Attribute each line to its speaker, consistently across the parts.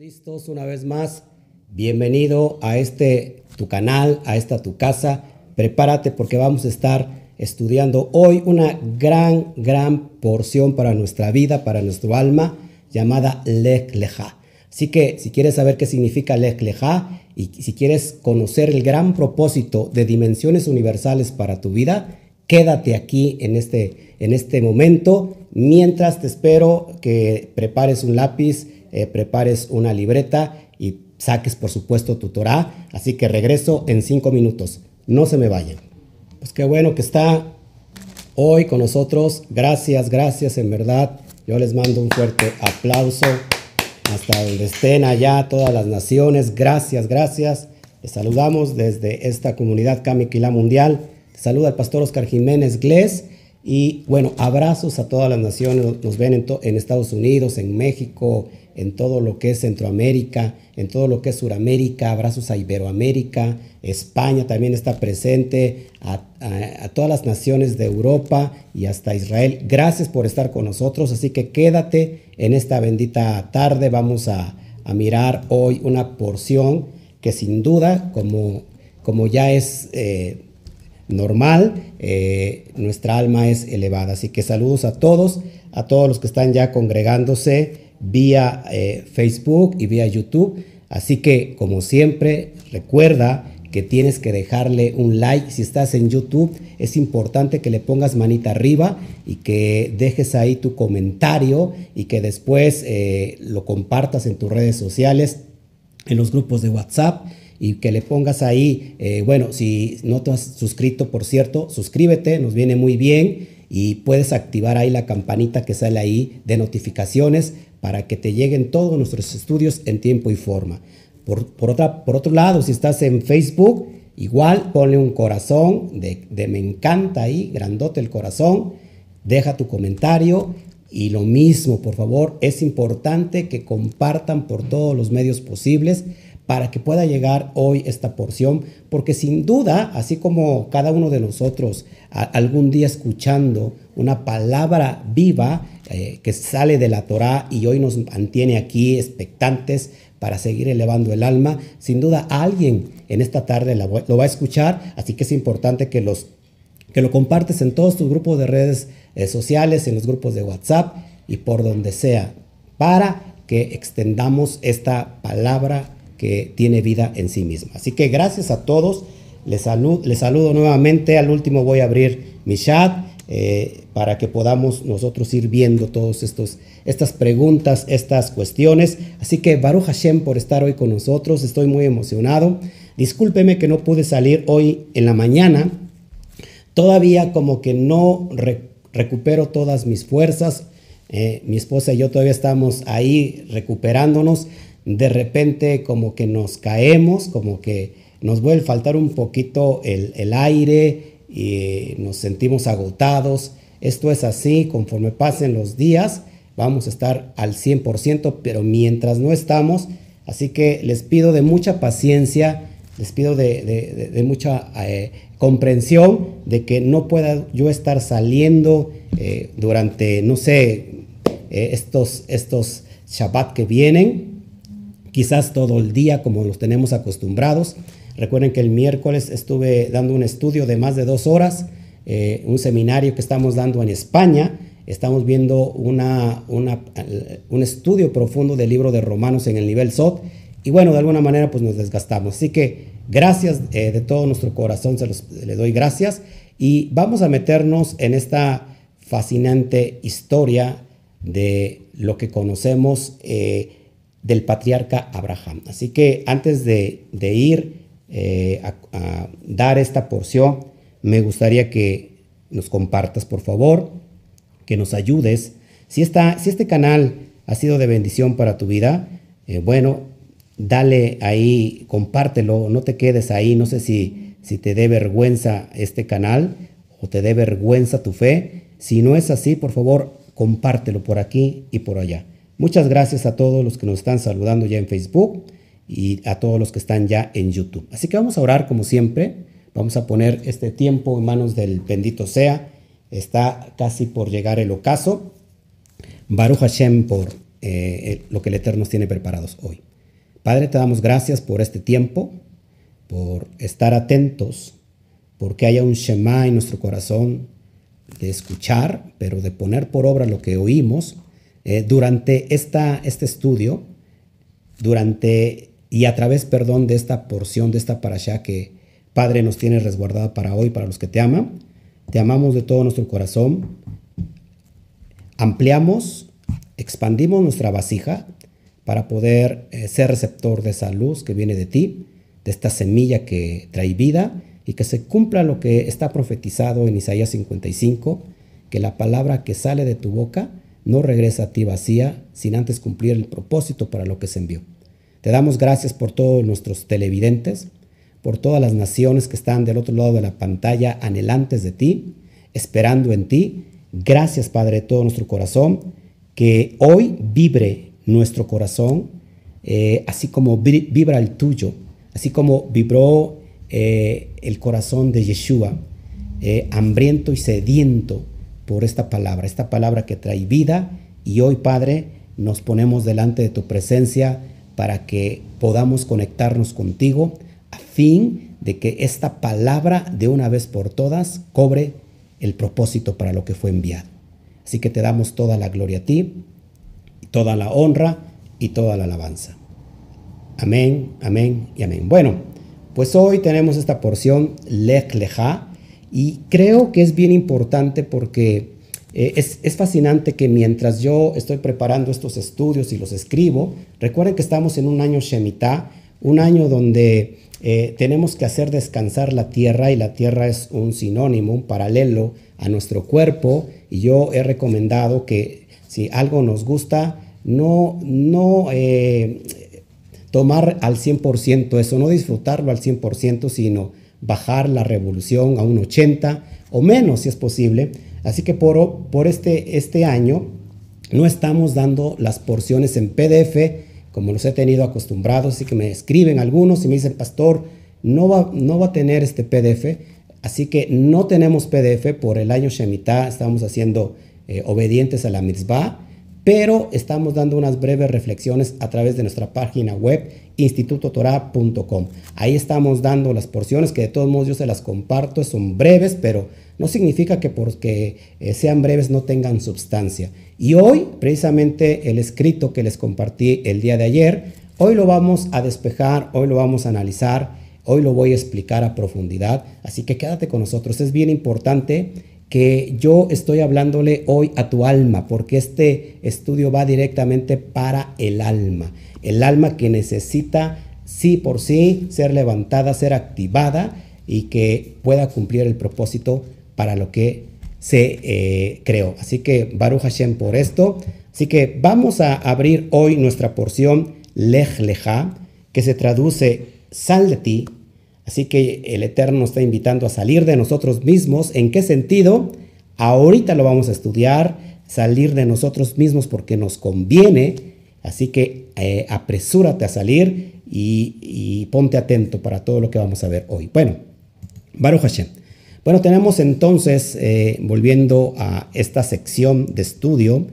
Speaker 1: Listos una vez más. Bienvenido a este tu canal, a esta tu casa. Prepárate porque vamos a estar estudiando hoy una gran, gran porción para nuestra vida, para nuestro alma, llamada Lech. Así que si quieres saber qué significa Lech Lecha y si quieres conocer el gran propósito de dimensiones universales para tu vida, quédate aquí en este, en este momento mientras te espero que prepares un lápiz, eh, prepares una libreta y saques por supuesto tu Torah. Así que regreso en cinco minutos. No se me vayan. Pues qué bueno que está hoy con nosotros. Gracias, gracias en verdad. Yo les mando un fuerte aplauso hasta donde estén allá todas las naciones. Gracias, gracias. Les saludamos desde esta comunidad Kamiquila Mundial. saluda el pastor Oscar Jiménez Glés. Y bueno, abrazos a todas las naciones. Nos ven en, en Estados Unidos, en México, en todo lo que es Centroamérica, en todo lo que es Suramérica, abrazos a Iberoamérica, España también está presente, a, todas las naciones de Europa y hasta Israel. Gracias por estar con nosotros, así que quédate en esta bendita tarde. Vamos a, mirar hoy una porción que sin duda, como, como ya es... Eh, normal, eh, nuestra alma es elevada. Así que saludos a todos, a todos los que están ya congregándose vía eh, Facebook y vía YouTube. Así que, como siempre, recuerda que tienes que dejarle un like. Si estás en YouTube, es importante que le pongas manita arriba y que dejes ahí tu comentario y que después eh, lo compartas en tus redes sociales, en los grupos de WhatsApp y que le pongas ahí, eh, bueno, si no te has suscrito, por cierto, suscríbete, nos viene muy bien y puedes activar ahí la campanita que sale ahí de notificaciones para que te lleguen todos nuestros estudios en tiempo y forma. Por, por, otra, por otro lado, si estás en Facebook, igual ponle un corazón de, me encanta ahí, grandote el corazón, deja tu comentario y lo mismo, por favor, es importante que compartan por todos los medios posibles para que pueda llegar hoy esta porción, porque sin duda, así como cada uno de nosotros algún día escuchando una palabra viva eh, que sale de la Torá y hoy nos mantiene aquí expectantes para seguir elevando el alma, sin duda alguien en esta tarde lo va a escuchar, así que es importante que, los, que lo compartes en todos tus grupos de redes eh, sociales, en los grupos de WhatsApp y por donde sea, para que extendamos esta palabra que tiene vida en sí misma. Así que gracias a todos. Les, les saludo nuevamente. Al último voy a abrir mi chat eh, para que podamos nosotros ir viendo todas estas preguntas, estas cuestiones. Así que Baruch Hashem por estar hoy con nosotros. Estoy muy emocionado. Discúlpeme que no pude salir hoy en la mañana. Todavía como que no recupero todas mis fuerzas. Eh, mi esposa y yo todavía estamos ahí recuperándonos de repente como que nos caemos, como que nos vuelve a faltar un poquito el, aire y nos sentimos agotados. Esto es así, conforme pasen los días, vamos a estar al 100%, pero mientras no estamos, así que les pido de mucha paciencia, les pido de, mucha eh, comprensión de que no pueda yo estar saliendo eh, durante, no sé, eh, estos, estos Shabbat que vienen, quizás todo el día como los tenemos acostumbrados. Recuerden que el miércoles estuve dando un estudio de más de dos horas, eh, un seminario que estamos dando en España. Estamos viendo un estudio profundo del libro de Romanos en el nivel SOT. Y bueno, de alguna manera pues nos desgastamos. Así que gracias eh, de todo nuestro corazón, se los, le doy gracias. Y vamos a meternos en esta fascinante historia de lo que conocemos. Eh, del patriarca Abraham. Así que antes de, ir eh, a, dar esta porción, me gustaría que nos compartas, por favor, que nos ayudes. Si, esta, si este canal ha sido de bendición para tu vida, eh, bueno, dale ahí, compártelo, no te quedes ahí, no sé si, si te dé vergüenza este canal o te dé vergüenza tu fe. Si no es así, por favor, compártelo por aquí y por allá. Muchas gracias a todos los que nos están saludando ya en Facebook y a todos los que están ya en YouTube. Así que vamos a orar como siempre. Vamos a poner este tiempo en manos del bendito sea. Está casi por llegar el ocaso. Baruch Hashem por eh, lo que el Eterno tiene preparados hoy. Padre, te damos gracias por este tiempo, por estar atentos, porque haya un Shema en nuestro corazón de escuchar, pero de poner por obra lo que oímos eh, durante esta, este estudio, durante y a través, perdón, de esta porción, de esta parasha que Padre nos tiene resguardada para hoy, para los que te aman. Te amamos de todo nuestro corazón. Ampliamos, expandimos nuestra vasija para poder eh, ser receptor de esa luz que viene de ti, de esta semilla que trae vida y que se cumpla lo que está profetizado en Isaías 55, que la palabra que sale de tu boca no regresa a ti vacía sin antes cumplir el propósito para lo que se envió. Te damos gracias por todos nuestros televidentes, por todas las naciones que están del otro lado de la pantalla anhelantes de ti, esperando en ti. Gracias, Padre, de todo nuestro corazón, que hoy vibre nuestro corazón, eh, así como vibra el tuyo, así como vibró eh, el corazón de Yeshua, eh, hambriento y sediento por esta palabra, esta palabra que trae vida. Y hoy, Padre, nos ponemos delante de tu presencia para que podamos conectarnos contigo a fin de que esta palabra de una vez por todas cobre el propósito para lo que fue enviado. Así que te damos toda la gloria a ti, toda la honra y toda la alabanza. Amén, amén y amén. Bueno, pues hoy tenemos esta porción Lech Lecha y creo que es bien importante porque eh, es, fascinante que mientras yo estoy preparando estos estudios y los escribo, recuerden que estamos en un año Shemitah, un año donde eh, tenemos que hacer descansar la tierra y la tierra es un sinónimo, un paralelo a nuestro cuerpo y yo he recomendado que si algo nos gusta, no, no eh, tomar al 100% eso, no disfrutarlo al 100%, sino bajar la revolución a un 80 o menos si es posible. Así que por, este, este año no estamos dando las porciones en PDF como los he tenido acostumbrados, así que me escriben algunos y me dicen, pastor, no va, no va a tener este PDF, así que no tenemos PDF por el año Shemitah, estamos haciendo eh, obedientes a la mitzvah pero estamos dando unas breves reflexiones a través de nuestra página web institutotorah.com. Ahí estamos dando las porciones que de todos modos yo se las comparto, son breves, pero no significa que porque eh, sean breves no tengan sustancia. Y hoy, precisamente el escrito que les compartí el día de ayer, hoy lo vamos a despejar, hoy lo vamos a analizar, hoy lo voy a explicar a profundidad, así que quédate con nosotros, es bien importante que yo estoy hablándole hoy a tu alma, porque este estudio va directamente para el alma, el alma que necesita sí por sí ser levantada, ser activada y que pueda cumplir el propósito para lo que se eh, creó. Así que Baruch Hashem por esto. Así que vamos a abrir hoy nuestra porción Lech Lecha, que se traduce sal de ti, Así que el Eterno está invitando a salir de nosotros mismos. ¿En qué sentido? Ahorita lo vamos a estudiar, salir de nosotros mismos porque nos conviene. Así que eh, apresúrate a salir y, ponte atento para todo lo que vamos a ver hoy. Bueno, Baruch Hashem. Bueno, tenemos entonces, eh, volviendo a esta sección de estudio,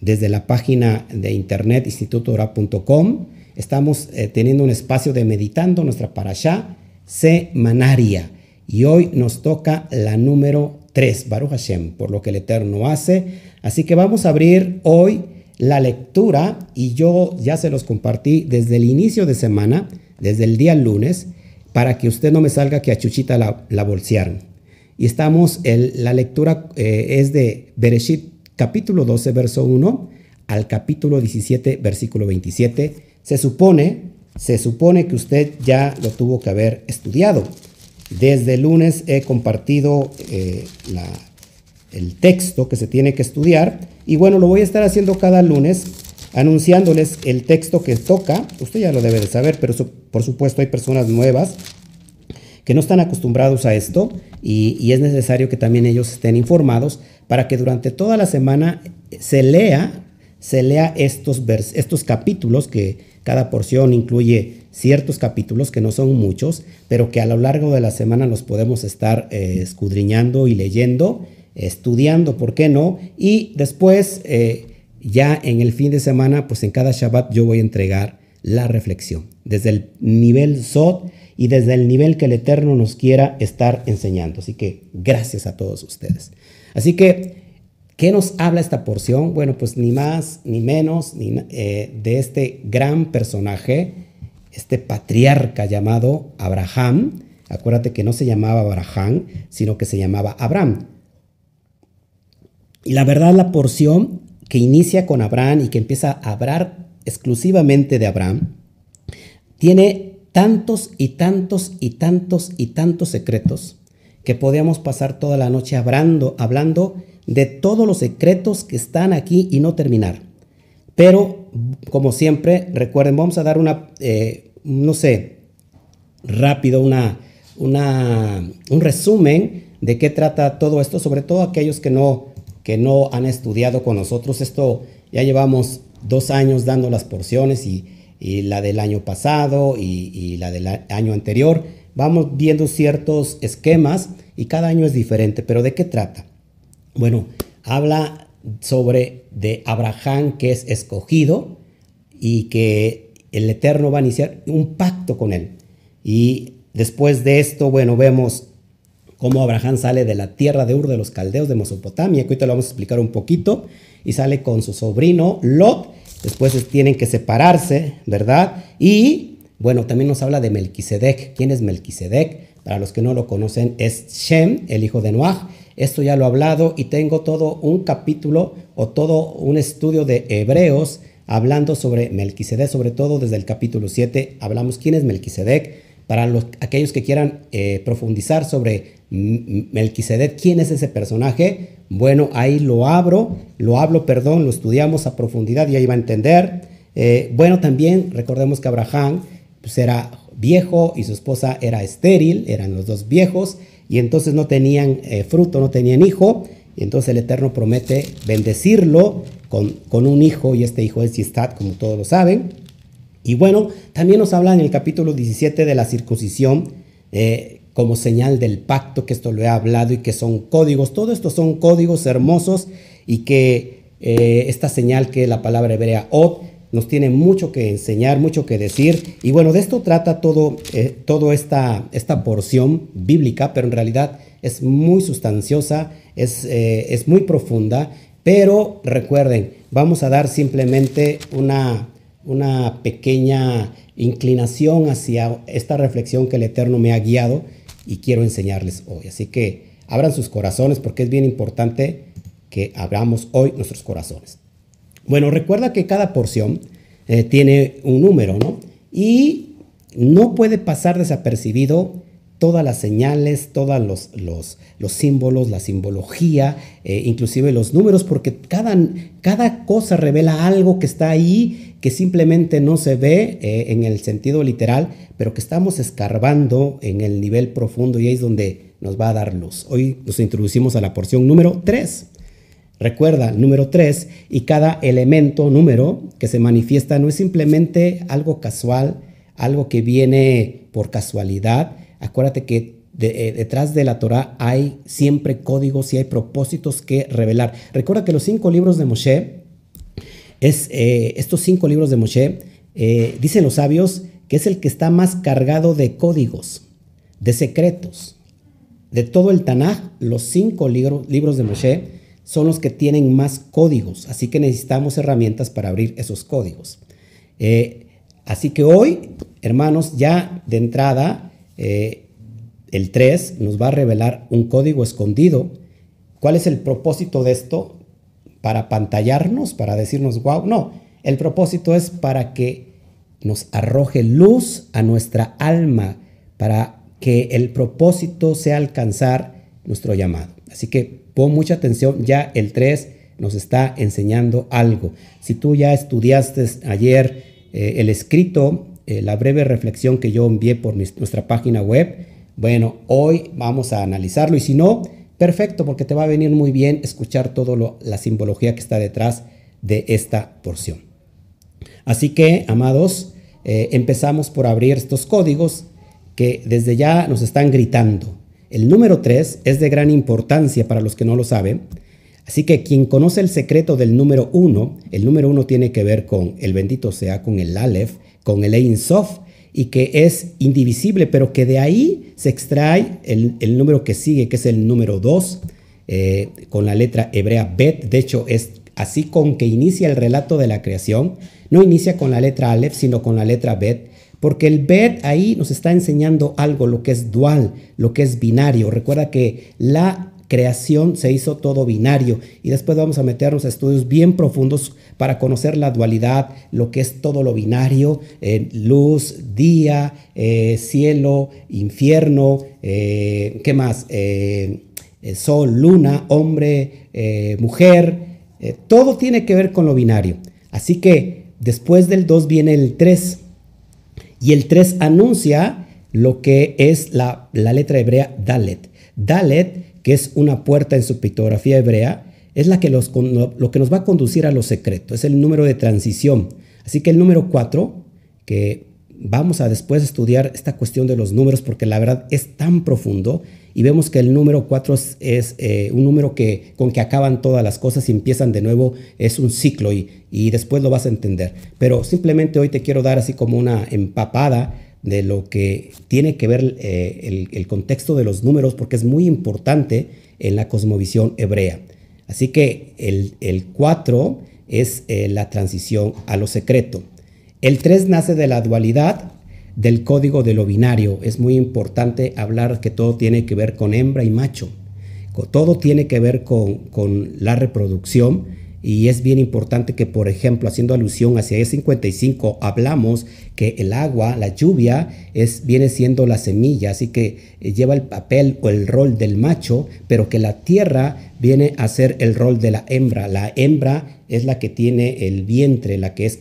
Speaker 1: desde la página de internet institutora.com, estamos eh, teniendo un espacio de meditando nuestra parashá semanaria. Y hoy nos toca la número 3, Baruch Hashem, por lo que el Eterno hace. Así que vamos a abrir hoy la lectura y yo ya se los compartí desde el inicio de semana, desde el día lunes, para que usted no me salga que a Chuchita la, la bolsearon. Y estamos, el, la lectura eh, es de Bereshit capítulo 12, verso 1 al capítulo 17, versículo 27. Se supone se supone que usted ya lo tuvo que haber estudiado. Desde el lunes he compartido eh, el texto que se tiene que estudiar y bueno, lo voy a estar haciendo cada lunes anunciándoles el texto que toca. Usted ya lo debe de saber, pero por supuesto hay personas nuevas que no están acostumbrados a esto y, es necesario que también ellos estén informados para que durante toda la semana se lea, se lea estos, estos capítulos que, cada porción incluye ciertos capítulos que no son muchos, pero que a lo largo de la semana los podemos estar eh, escudriñando y leyendo, estudiando, ¿por qué no? Y después, eh, ya en el fin de semana, pues en cada Shabbat yo voy a entregar la reflexión, desde el nivel SOT y desde el nivel que el Eterno nos quiera estar enseñando. Así que gracias a todos ustedes. Así que, ¿qué nos habla esta porción? Bueno, pues ni más ni menos ni, eh, de este gran personaje, este patriarca llamado Abraham. Acuérdate que no se llamaba Abraham, sino que se llamaba Abraham. Y la verdad, la porción que inicia con Abraham y que empieza a hablar exclusivamente de Abraham, tiene tantos y tantos y tantos y tantos secretos que podíamos pasar toda la noche hablando, hablando de todos los secretos que están aquí y no terminar. Pero, como siempre, recuerden, vamos a dar una, eh, no sé, rápido, una, una, un resumen de qué trata todo esto, sobre todo aquellos que no, que no han estudiado con nosotros. Esto ya llevamos dos años dando las porciones y, la del año pasado y, la del año anterior. Vamos viendo ciertos esquemas y cada año es diferente. Pero ¿de qué trata? Bueno, habla sobre de Abraham que es escogido y que el Eterno va a iniciar un pacto con él. Y después de esto, bueno, vemos cómo Abraham sale de la tierra de Ur de los Caldeos de Mesopotamia, que ahorita lo vamos a explicar un poquito, y sale con su sobrino Lot Después tienen que separarse, ¿verdad? Y bueno, también nos habla de Melquisedec. ¿Quién es Melquisedec? Para los que no lo conocen, es Shem, el hijo de Noah. Esto ya lo he hablado y tengo todo un capítulo o todo un estudio de Hebreos hablando sobre Melquisedec, sobre todo desde el capítulo 7. Hablamos quién es Melquisedec. Para los, aquellos que quieran eh, profundizar sobre Melquisedec, quién es ese personaje, bueno, ahí lo abro, lo hablo, perdón, lo estudiamos a profundidad y ahí va a entender. Eh, bueno, también recordemos que Abraham pues, era viejo y su esposa era estéril, eran los dos viejos y entonces no tenían eh, fruto, no tenían hijo. Y entonces el Eterno promete bendecirlo con, un hijo y este hijo es Yistat, como todos lo saben. Y bueno, también nos habla en el capítulo 17 de la circuncisión. Eh, como señal del pacto, que esto lo he hablado y que son códigos. Todo esto son códigos hermosos y que eh, esta señal que la palabra hebrea od nos tiene mucho que enseñar, mucho que decir. Y bueno, de esto trata todo, eh, esta, esta porción bíblica, pero en realidad es muy sustanciosa, es, es muy profunda. Pero recuerden, vamos a dar simplemente una, una pequeña inclinación hacia esta reflexión que el Eterno me ha guiado y quiero enseñarles hoy. Así que abran sus corazones porque es bien importante que abramos hoy nuestros corazones. Bueno, recuerda que cada porción eh, tiene un número, ¿no? Y no puede pasar desapercibido todas las señales, todos los, los, los símbolos, la simbología, eh, inclusive los números, porque cada, cada cosa revela algo que está ahí, que simplemente no se ve eh, en el sentido literal, pero que estamos escarbando en el nivel profundo y ahí es donde nos va a dar luz. Hoy nos introducimos a la porción número 3. Recuerda, número 3, y cada elemento, número, que se manifiesta no es simplemente algo casual, algo que viene por casualidad, Acuérdate que eh, detrás de la Torah hay siempre códigos y hay propósitos que revelar. Recuerda que los cinco libros de Moshe, es, eh, estos cinco libros de Moshe, eh, dicen los sabios que es el que está más cargado de códigos, de secretos. De todo el Tanaj, los cinco libros de Moshe son los que tienen más códigos, así que necesitamos herramientas para abrir esos códigos. así que hoy, hermanos, ya de entrada, eh, el 3 nos va a revelar un código escondido. ¿Cuál es el propósito de esto? ¿Para pantallarnos? ¿Para decirnos, wow? No, el propósito es para que nos arroje luz a nuestra alma, para que el propósito sea alcanzar nuestro llamado. Así que pon mucha atención, ya el 3 nos está enseñando algo. Si tú ya estudiaste ayer eh, el escrito eh, la breve reflexión que yo envié por nuestra página web. Bueno, hoy vamos a analizarlo y si no, perfecto, porque te va a venir muy bien escuchar toda la simbología que está detrás de esta porción. Así que, amados, eh, empezamos por abrir estos códigos que desde ya nos están gritando. El número 3 es de gran importancia para los que no lo saben. Así que quien conoce el secreto del número uno, el número uno tiene que ver con el bendito sea, con el Aleph, con el Ein Sof, y que es indivisible, pero que de ahí se extrae el, número que sigue, que es el número 2, eh, con la letra hebrea Bet. De hecho, es así con que inicia el relato de la creación. No inicia con la letra Aleph, sino con la letra Bet. Porque el Bet ahí nos está enseñando algo, lo que es dual, lo que es binario. Recuerda que la creación se hizo todo binario y después vamos a meternos a estudios bien profundos para conocer la dualidad, lo que es todo lo binario, eh, luz, día, eh, cielo, infierno, eh, ¿qué más? sol, luna, hombre, mujer, todo tiene que ver con lo binario. Así que después del 2 viene el 3 y el 3 anuncia lo que es la, la letra hebrea Dalet. Dalet que es una puerta en su pictografía hebrea, es la que los, lo que nos va a conducir a lo secreto, es el número de transición. Así que el número 4, que vamos a después estudiar esta cuestión de los números porque la verdad es tan profundo y vemos que el número 4 es, eh, un número que, con que acaban todas las cosas y empiezan de nuevo, es un ciclo y, y después lo vas a entender. Pero simplemente hoy te quiero dar así como una empapada de lo que tiene que ver eh, el, contexto de los números, porque es muy importante en la cosmovisión hebrea. Así que el 4 es eh, la transición a lo secreto. El 3 nace de la dualidad del código de lo binario. Es muy importante hablar que todo tiene que ver con hembra y macho. Todo tiene que ver con, con la reproducción y es bien importante que, por ejemplo, haciendo alusión hacia E55, hablamos que el agua, la lluvia, es, viene siendo la semilla, así que eh, lleva el papel o el rol del macho, pero que la tierra viene a ser el rol de la hembra. La hembra es la que tiene el vientre, la que es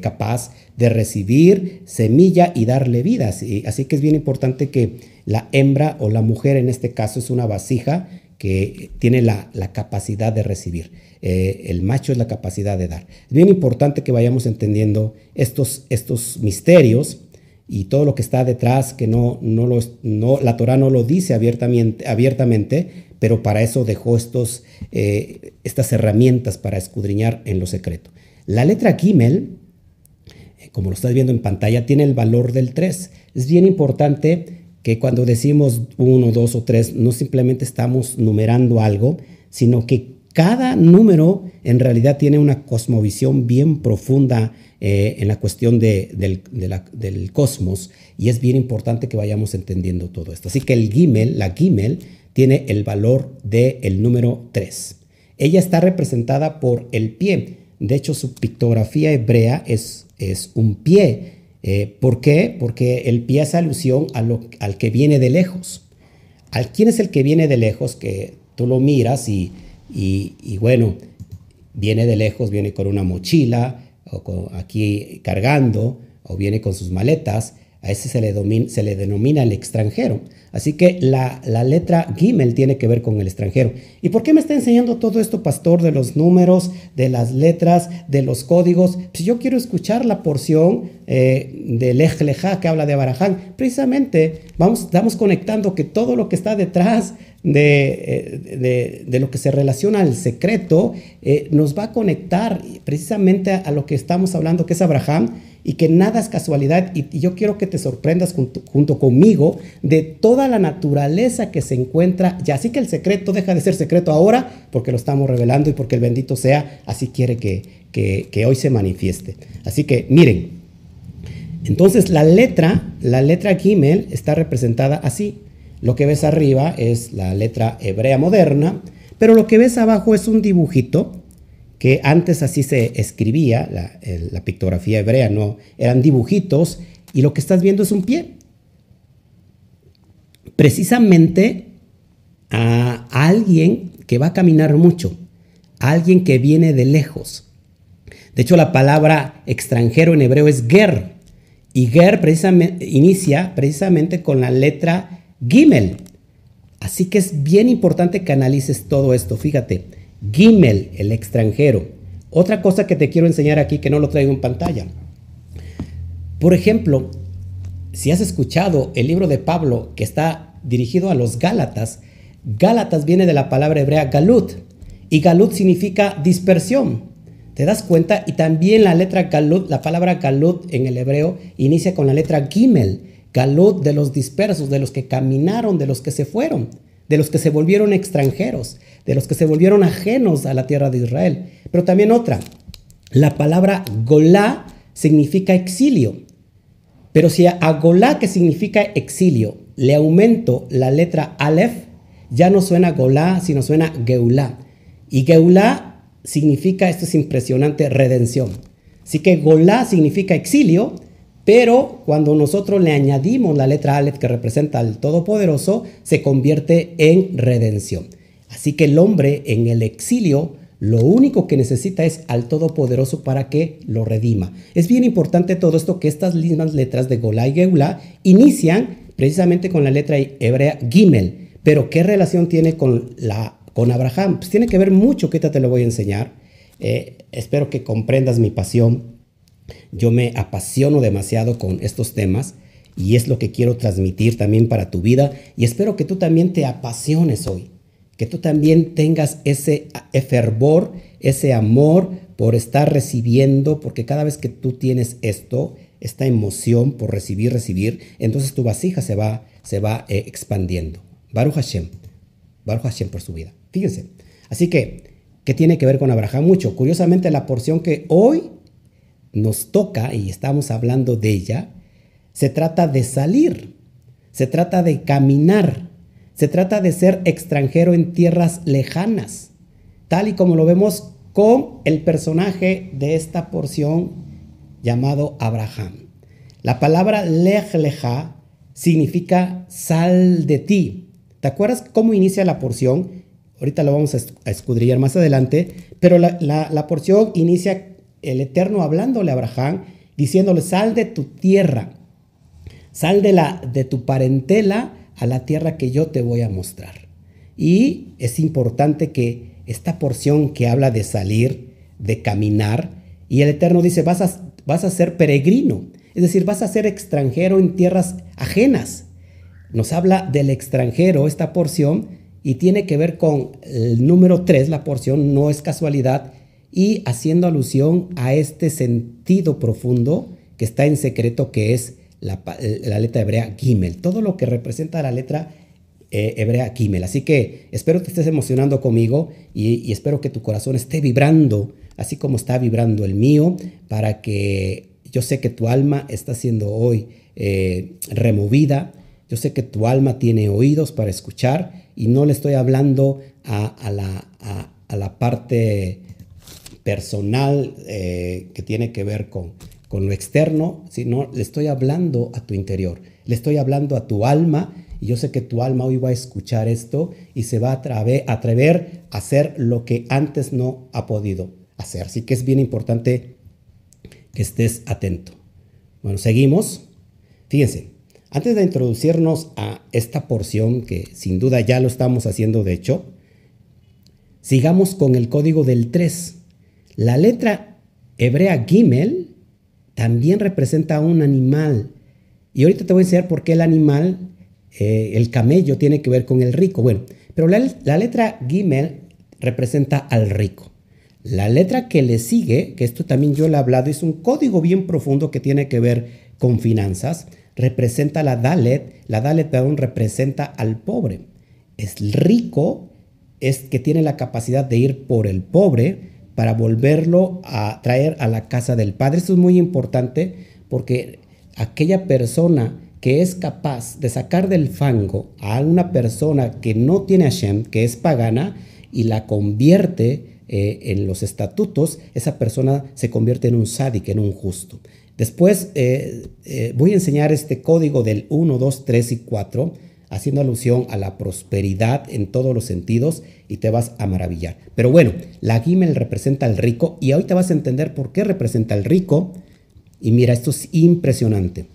Speaker 1: capaz de recibir semilla y darle vida. Así, así que es bien importante que la hembra o la mujer en este caso es una vasija que tiene la, capacidad de recibir. Eh, el macho es la capacidad de dar. Es bien importante que vayamos entendiendo estos, estos misterios y todo lo que está detrás, que no, no, no la Torah no lo dice abiertamente, abiertamente pero para eso dejó estos, eh, estas herramientas para escudriñar en lo secreto. La letra Gimel, eh, como lo estás viendo en pantalla, tiene el valor del 3. Es bien importante que cuando decimos uno, dos o tres, no simplemente estamos numerando algo, sino que cada número en realidad tiene una cosmovisión bien profunda eh, en la cuestión del, cosmos y es bien importante que vayamos entendiendo todo esto. Así que el Gimel, la Gimel, tiene el valor del número 3. Ella está representada por el pie. De hecho, su pictografía hebrea es, es un pie eh, ¿Por qué? Porque el pie hace alusión al que viene de lejos. ¿Al quién es el que viene de lejos? Que tú lo miras y, bueno, viene de lejos, viene con una mochila, o aquí cargando, o viene con sus maletas. A ese se le denomina el extranjero. Así que la, letra Gimel tiene que ver con el extranjero. ¿Y por qué me está enseñando todo esto, pastor, de los números, de las letras, de los códigos? Si yo quiero escuchar la porción eh, de Lej Leja que habla de Baraján, precisamente vamos, estamos conectando que todo lo que está detrás de, eh, lo que se relaciona al secreto eh, nos va a conectar precisamente a, a, lo que estamos hablando, que es Abraham y que nada es casualidad. Y, yo quiero que te sorprendas junto, conmigo de toda la naturaleza que se encuentra. Ya así que el secreto deja de ser secreto ahora porque lo estamos revelando y porque el bendito sea así quiere que, que, hoy se manifieste. Así que miren, entonces la letra, la letra Gimel está representada así. Lo que ves arriba es la letra hebrea moderna, pero lo que ves abajo es un dibujito que antes así se escribía, la, pictografía hebrea, no, eran dibujitos y lo que estás viendo es un pie. Precisamente a alguien que va a caminar mucho, alguien que viene de lejos. De hecho, la palabra extranjero en hebreo es ger, y ger inicia precisamente con la letra gimel. Así que es bien importante que analices todo esto. Fíjate, Gimel, el extranjero. Otra cosa que te quiero enseñar aquí que no lo traigo en pantalla. Por ejemplo, si has escuchado el libro de Pablo que está dirigido a los Gálatas, Gálatas viene de la palabra hebrea galut Y galut significa dispersión. ¿Te das cuenta? Y también la letra galut, la palabra galut en el hebreo inicia con la letra gimel. Galut de los dispersos, de los que caminaron, de los que se fueron, de los que se volvieron extranjeros, de los que se volvieron ajenos a la tierra de Israel. Pero también otra, la palabra golá significa exilio. Pero si a golá, que significa exilio, le aumento la letra aleph, ya no suena golá, sino suena geulá. Y geulá significa, esto es impresionante, redención. Así que golá significa exilio, pero cuando nosotros le añadimos la letra aleph que representa al Todopoderoso, se convierte en redención. Así que el hombre en el exilio lo único que necesita es al Todopoderoso para que lo redima. Es bien importante todo esto que estas mismas letras de Golá y Geulá inician precisamente con la letra hebrea Gimel. Pero ¿qué relación tiene con, la, con Abraham? Pues tiene que ver mucho, que te lo voy a enseñar. Eh, espero que comprendas mi pasión. Yo me apasiono demasiado con estos temas y es lo que quiero transmitir también para tu vida y espero que tú también te apasiones hoy que tú también tengas ese fervor, ese amor por estar recibiendo, porque cada vez que tú tienes esto, esta emoción por recibir, recibir, entonces tu vasija se va, se va eh, expandiendo. Baruch Hashem, Baruch Hashem por su vida. Fíjense. Así que, ¿qué tiene que ver con Abraham? Mucho. Curiosamente, la porción que hoy nos toca, y estamos hablando de ella, se trata de salir, se trata de caminar, se trata de ser extranjero en tierras lejanas, tal y como lo vemos con el personaje de esta porción llamado Abraham. La palabra lej leja significa sal de ti. ¿Te acuerdas cómo inicia la porción? Ahorita lo vamos a escudrillar más adelante, pero la, la porción inicia el Eterno hablándole a Abraham, diciéndole, sal de tu tierra, sal de, la, de tu parentela a la tierra que yo te voy a mostrar. Y es importante que esta porción que habla de salir, de caminar, y el Eterno dice, vas a, vas a ser peregrino, es decir, vas a ser extranjero en tierras ajenas. Nos habla del extranjero esta porción y tiene que ver con el número 3, la porción no es casualidad, y haciendo alusión a este sentido profundo que está en secreto que es la, letra hebrea Gimel, todo lo que representa la letra eh, hebrea Gimel. Así que espero que te estés emocionando conmigo y, espero que tu corazón esté vibrando, así como está vibrando el mío, para que yo sé que tu alma está siendo hoy eh, removida. Yo sé que tu alma tiene oídos para escuchar y no le estoy hablando a, la, a, la, parte personal eh, que tiene que ver con, con lo externo, sino le estoy hablando a tu interior, le estoy hablando a tu alma y yo sé que tu alma hoy va a escuchar esto y se va a atrever a hacer lo que antes no ha podido hacer. Así que es bien importante que estés atento. Bueno, seguimos. Fíjense, antes de introducirnos a esta porción, que sin duda ya lo estamos haciendo de hecho, sigamos con el código del 3. La letra hebrea Gimel también representa a un animal. Y ahorita te voy a enseñar por qué el animal, eh, el camello, tiene que ver con el rico. Bueno, pero la, letra Gimel representa al rico. La letra que le sigue, que esto también yo le he hablado, es un código bien profundo que tiene que ver con finanzas, representa la Dalet, la Dalet, perdón, representa al pobre. Es rico, es que tiene la capacidad de ir por el pobre, para volverlo a traer a la casa del Padre. Esto es muy importante porque aquella persona que es capaz de sacar del fango a una persona que no tiene Hashem, que es pagana, y la convierte eh, en los estatutos, esa persona se convierte en un sádic, en un justo. Después eh, eh, voy a enseñar este código del 1, 2, 3 y 4 haciendo alusión a la prosperidad en todos los sentidos y te vas a maravillar. Pero bueno, la Gimel representa al rico y te vas a entender por qué representa al rico. Y mira, esto es impresionante.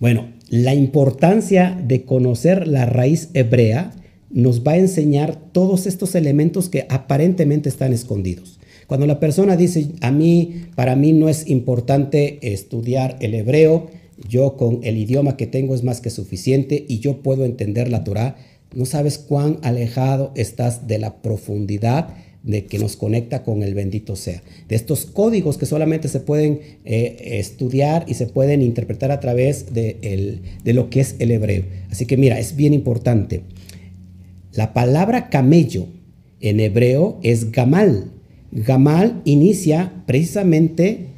Speaker 1: Bueno, la importancia de conocer la raíz hebrea nos va a enseñar todos estos elementos que aparentemente están escondidos. Cuando la persona dice, a mí, para mí no es importante estudiar el hebreo, yo con el idioma que tengo es más que suficiente y yo puedo entender la Torah. No sabes cuán alejado estás de la profundidad de que nos conecta con el bendito sea. De estos códigos que solamente se pueden eh, estudiar y se pueden interpretar a través de, de lo que es el hebreo. Así que mira, es bien importante. La palabra camello en hebreo es gamal. Gamal inicia precisamente,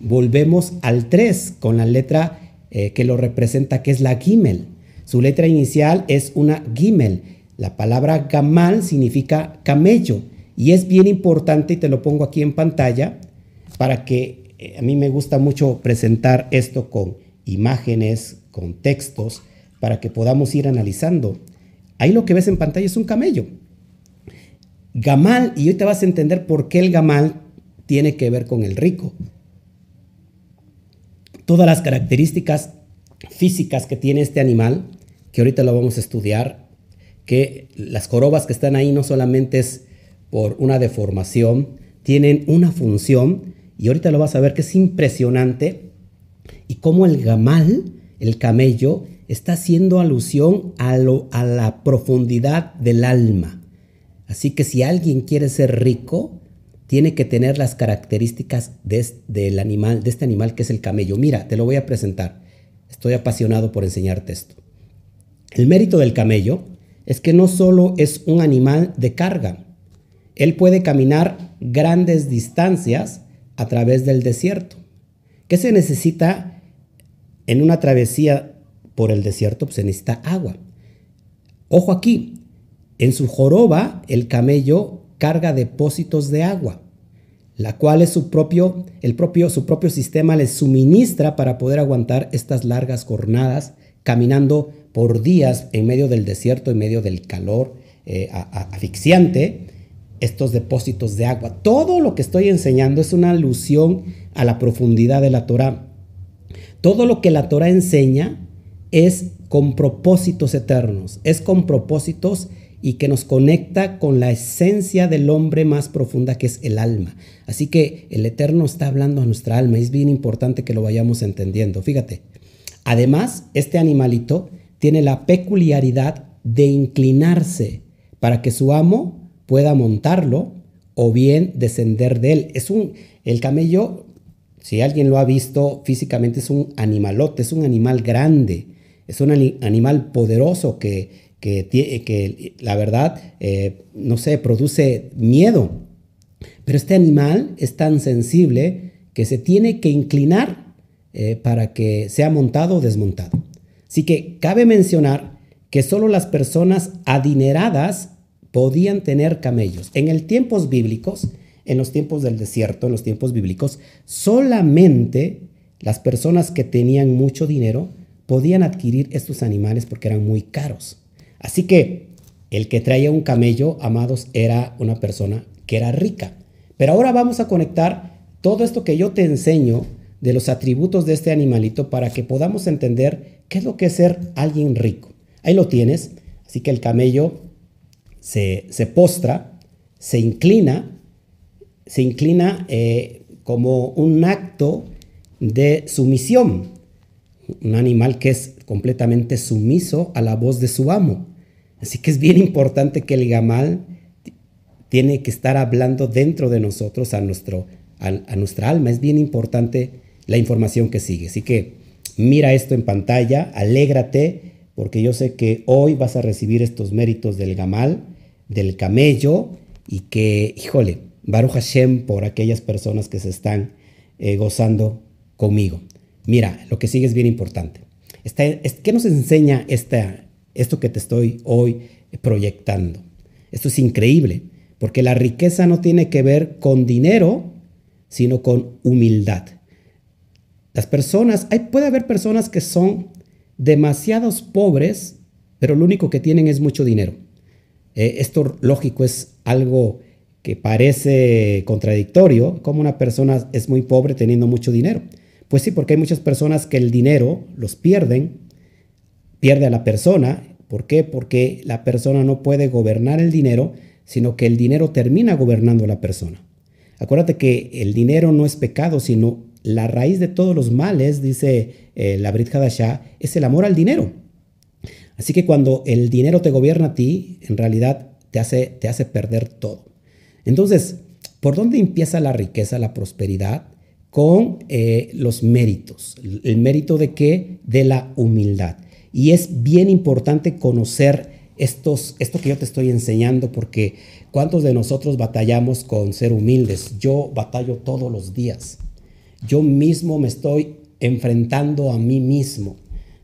Speaker 1: volvemos al 3 con la letra eh, que lo representa, que es la gimel. Su letra inicial es una gimel. La palabra gamal significa camello y es bien importante, y te lo pongo aquí en pantalla, para que eh, a mí me gusta mucho presentar esto con imágenes, con textos, para que podamos ir analizando. Ahí lo que ves en pantalla es un camello. Gamal, y hoy te vas a entender por qué el gamal tiene que ver con el rico. Todas las características físicas que tiene este animal, que ahorita lo vamos a estudiar, que las jorobas que están ahí no solamente es por una deformación, tienen una función y ahorita lo vas a ver que es impresionante y cómo el gamal, el camello, está haciendo alusión a, a la profundidad del alma. Así que si alguien quiere ser rico, tiene que tener las características de, del animal, de este animal que es el camello. Mira, te lo voy a presentar. Estoy apasionado por enseñarte esto. El mérito del camello es que no solo es un animal de carga, él puede caminar grandes distancias a través del desierto. ¿Qué se necesita en una travesía por el desierto? Pues se necesita agua. Ojo aquí, en su joroba el camello carga depósitos de agua, la cual es su propio, el propio, su propio sistema le suministra para poder aguantar estas largas jornadas caminando por días en medio del desierto, en medio del calor eh, asfixiante estos depósitos de agua. Todo lo que estoy enseñando es una alusión a la profundidad de la Torah. Todo lo que la Torah enseña es con propósitos eternos, es con propósitos y que nos conecta con la esencia del hombre más profunda que es el alma. Así que el Eterno está hablando a nuestra alma y es bien importante que lo vayamos entendiendo. Fíjate, además este animalito tiene la peculiaridad de inclinarse para que su amo pueda montarlo o bien descender de él. Es un, el camello, si alguien lo ha visto físicamente, es un animalote, es un animal grande, es un animal poderoso que, que, que la verdad, eh, no sé, produce miedo. Pero este animal es tan sensible que se tiene que inclinar eh, para que sea montado o desmontado. Así que cabe mencionar que solo las personas adineradas podían tener camellos. En el tiempos bíblicos, en los tiempos del desierto, en los tiempos bíblicos, solamente las personas que tenían mucho dinero podían adquirir estos animales porque eran muy caros. Así que el que traía un camello, amados, era una persona que era rica. Pero ahora vamos a conectar todo esto que yo te enseño de los atributos de este animalito para que podamos entender qué es lo que es ser alguien rico. Ahí lo tienes. Así que el camello se, postra, se inclina, se inclina eh, como un acto de sumisión. Un animal que es completamente sumiso a la voz de su amo. Así que es bien importante que el gamal tiene que estar hablando dentro de nosotros, a, nuestro, a nuestra alma. Es bien importante la información que sigue. Así que mira esto en pantalla, alégrate porque yo sé que hoy vas a recibir estos méritos del gamal, del camello, y que, híjole, Baruch Hashem por aquellas personas que se están eh, gozando conmigo. Mira, lo que sigue es bien importante. ¿Qué nos enseña esto que te estoy hoy proyectando? Esto es increíble, porque la riqueza no tiene que ver con dinero, sino con humildad. Las personas, puede haber personas que son demasiados pobres, pero lo único que tienen es mucho dinero. Eh, esto lógico es algo que parece contradictorio, como una persona es muy pobre teniendo mucho dinero. Pues sí, porque hay muchas personas que el dinero los pierden, pierde a la persona. ¿Por qué? Porque la persona no puede gobernar el dinero, sino que el dinero termina gobernando a la persona. Acuérdate que el dinero no es pecado, sino la raíz de todos los males, dice eh, la Brit Hadashah, es el amor al dinero. Así que cuando el dinero te gobierna a ti, en realidad te hace, te hace perder todo. Entonces, ¿por dónde empieza la riqueza, la prosperidad? Con eh, los méritos. ¿El mérito de qué? De la humildad. Y es bien importante conocer estos, esto que yo te estoy enseñando porque ¿cuántos de nosotros batallamos con ser humildes? Yo batallo todos los días. Yo mismo me estoy enfrentando a mí mismo.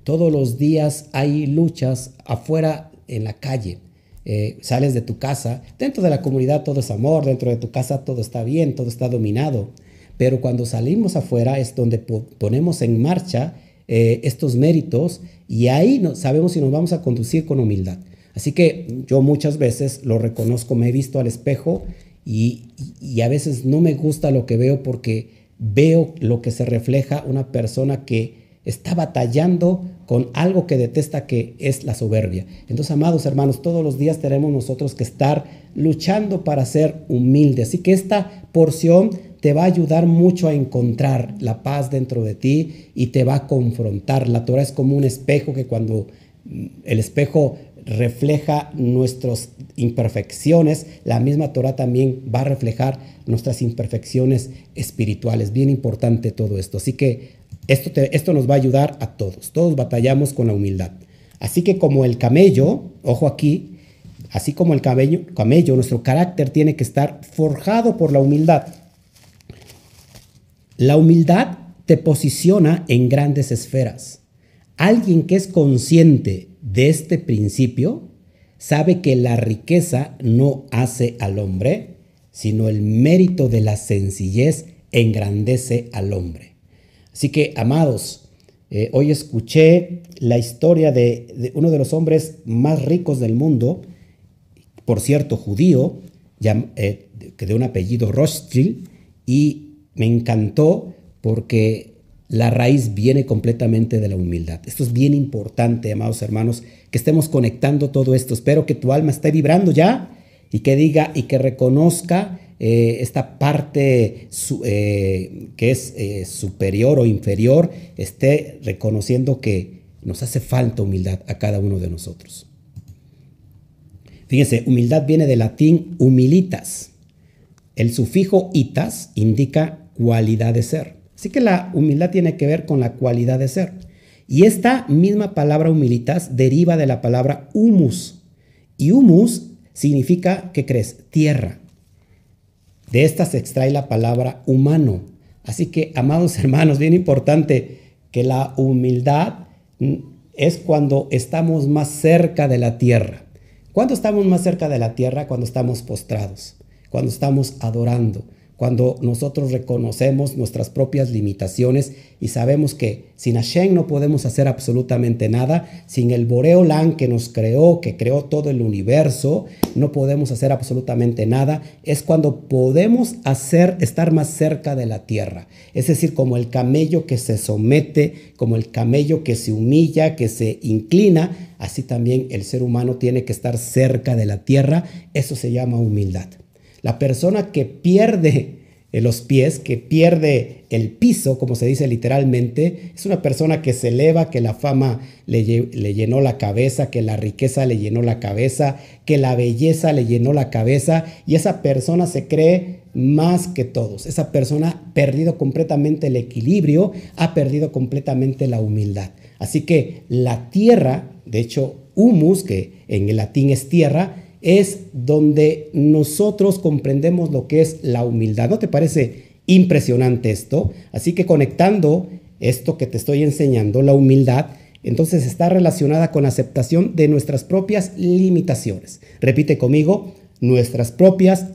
Speaker 1: Todos los días hay luchas afuera en la calle. Eh, sales de tu casa, dentro de la comunidad todo es amor, dentro de tu casa todo está bien, todo está dominado, pero cuando salimos afuera es donde ponemos en marcha eh, estos méritos y ahí no, sabemos si nos vamos a conducir con humildad. Así que yo muchas veces lo reconozco, me he visto al espejo y, y a veces no me gusta lo que veo porque veo lo que se refleja una persona que está batallando con algo que detesta que es la soberbia. Entonces, amados hermanos, todos los días tenemos nosotros que estar luchando para ser humildes. Así que esta porción te va a ayudar mucho a encontrar la paz dentro de ti y te va a confrontar. La Torah es como un espejo que cuando mm, el espejo refleja nuestras imperfecciones, la misma Torah también va a reflejar nuestras imperfecciones espirituales. Bien importante todo esto. Así que esto, esto nos va a ayudar a todos. Todos batallamos con la humildad. Así que como el camello, ojo aquí, así como el camello, camello, nuestro carácter tiene que estar forjado por la humildad. La humildad te posiciona en grandes esferas. Alguien que es consciente de este principio sabe que la riqueza no hace al hombre, sino el mérito de la sencillez engrandece al hombre. Así que, amados, eh, hoy escuché la historia de, uno de los hombres más ricos del mundo, por cierto, judío, eh, que de un apellido Rothschild, y me encantó porque la raíz viene completamente de la humildad. Esto es bien importante, amados hermanos, que estemos conectando todo esto. Espero que tu alma esté vibrando ya y que diga y que reconozca eh, esta parte eh, que es eh, superior o inferior esté reconociendo que nos hace falta humildad a cada uno de nosotros. Fíjense, humildad viene del latín humilitas. El sufijo itas indica cualidad de ser. Así que la humildad tiene que ver con la cualidad de ser. Y esta misma palabra humilitas deriva de la palabra humus. Y humus significa, ¿qué crees? Tierra. De esta se extrae la palabra humano. Así que, amados hermanos, bien importante que la humildad es cuando estamos más cerca de la tierra. ¿Cuándo estamos más cerca de la tierra? Cuando estamos postrados, cuando estamos adorando, cuando nosotros reconocemos nuestras propias limitaciones y sabemos que sin Hashem no podemos hacer absolutamente nada, sin el Boreolan que nos creó, que creó todo el universo, no podemos hacer absolutamente nada, es cuando podemos hacer estar más cerca de la tierra. Es decir, como el camello que se somete, como el camello que se humilla, que se inclina, así también el ser humano tiene que estar cerca de la tierra, eso se llama humildad. La persona que pierde eh, los pies, que pierde el piso, como se dice literalmente, es una persona que se eleva, que la fama le, llenó la cabeza, que la riqueza le llenó la cabeza, que la belleza le llenó la cabeza y esa persona se cree más que todos. Esa persona ha perdido completamente el equilibrio, ha perdido completamente la humildad. Así que la tierra, de hecho, humus, que en el latín es tierra, es donde nosotros comprendemos lo que es la humildad. ¿No te parece impresionante esto? Así que conectando esto que te estoy enseñando, la humildad, entonces está relacionada con la aceptación de nuestras propias limitaciones. Repite conmigo, nuestras propias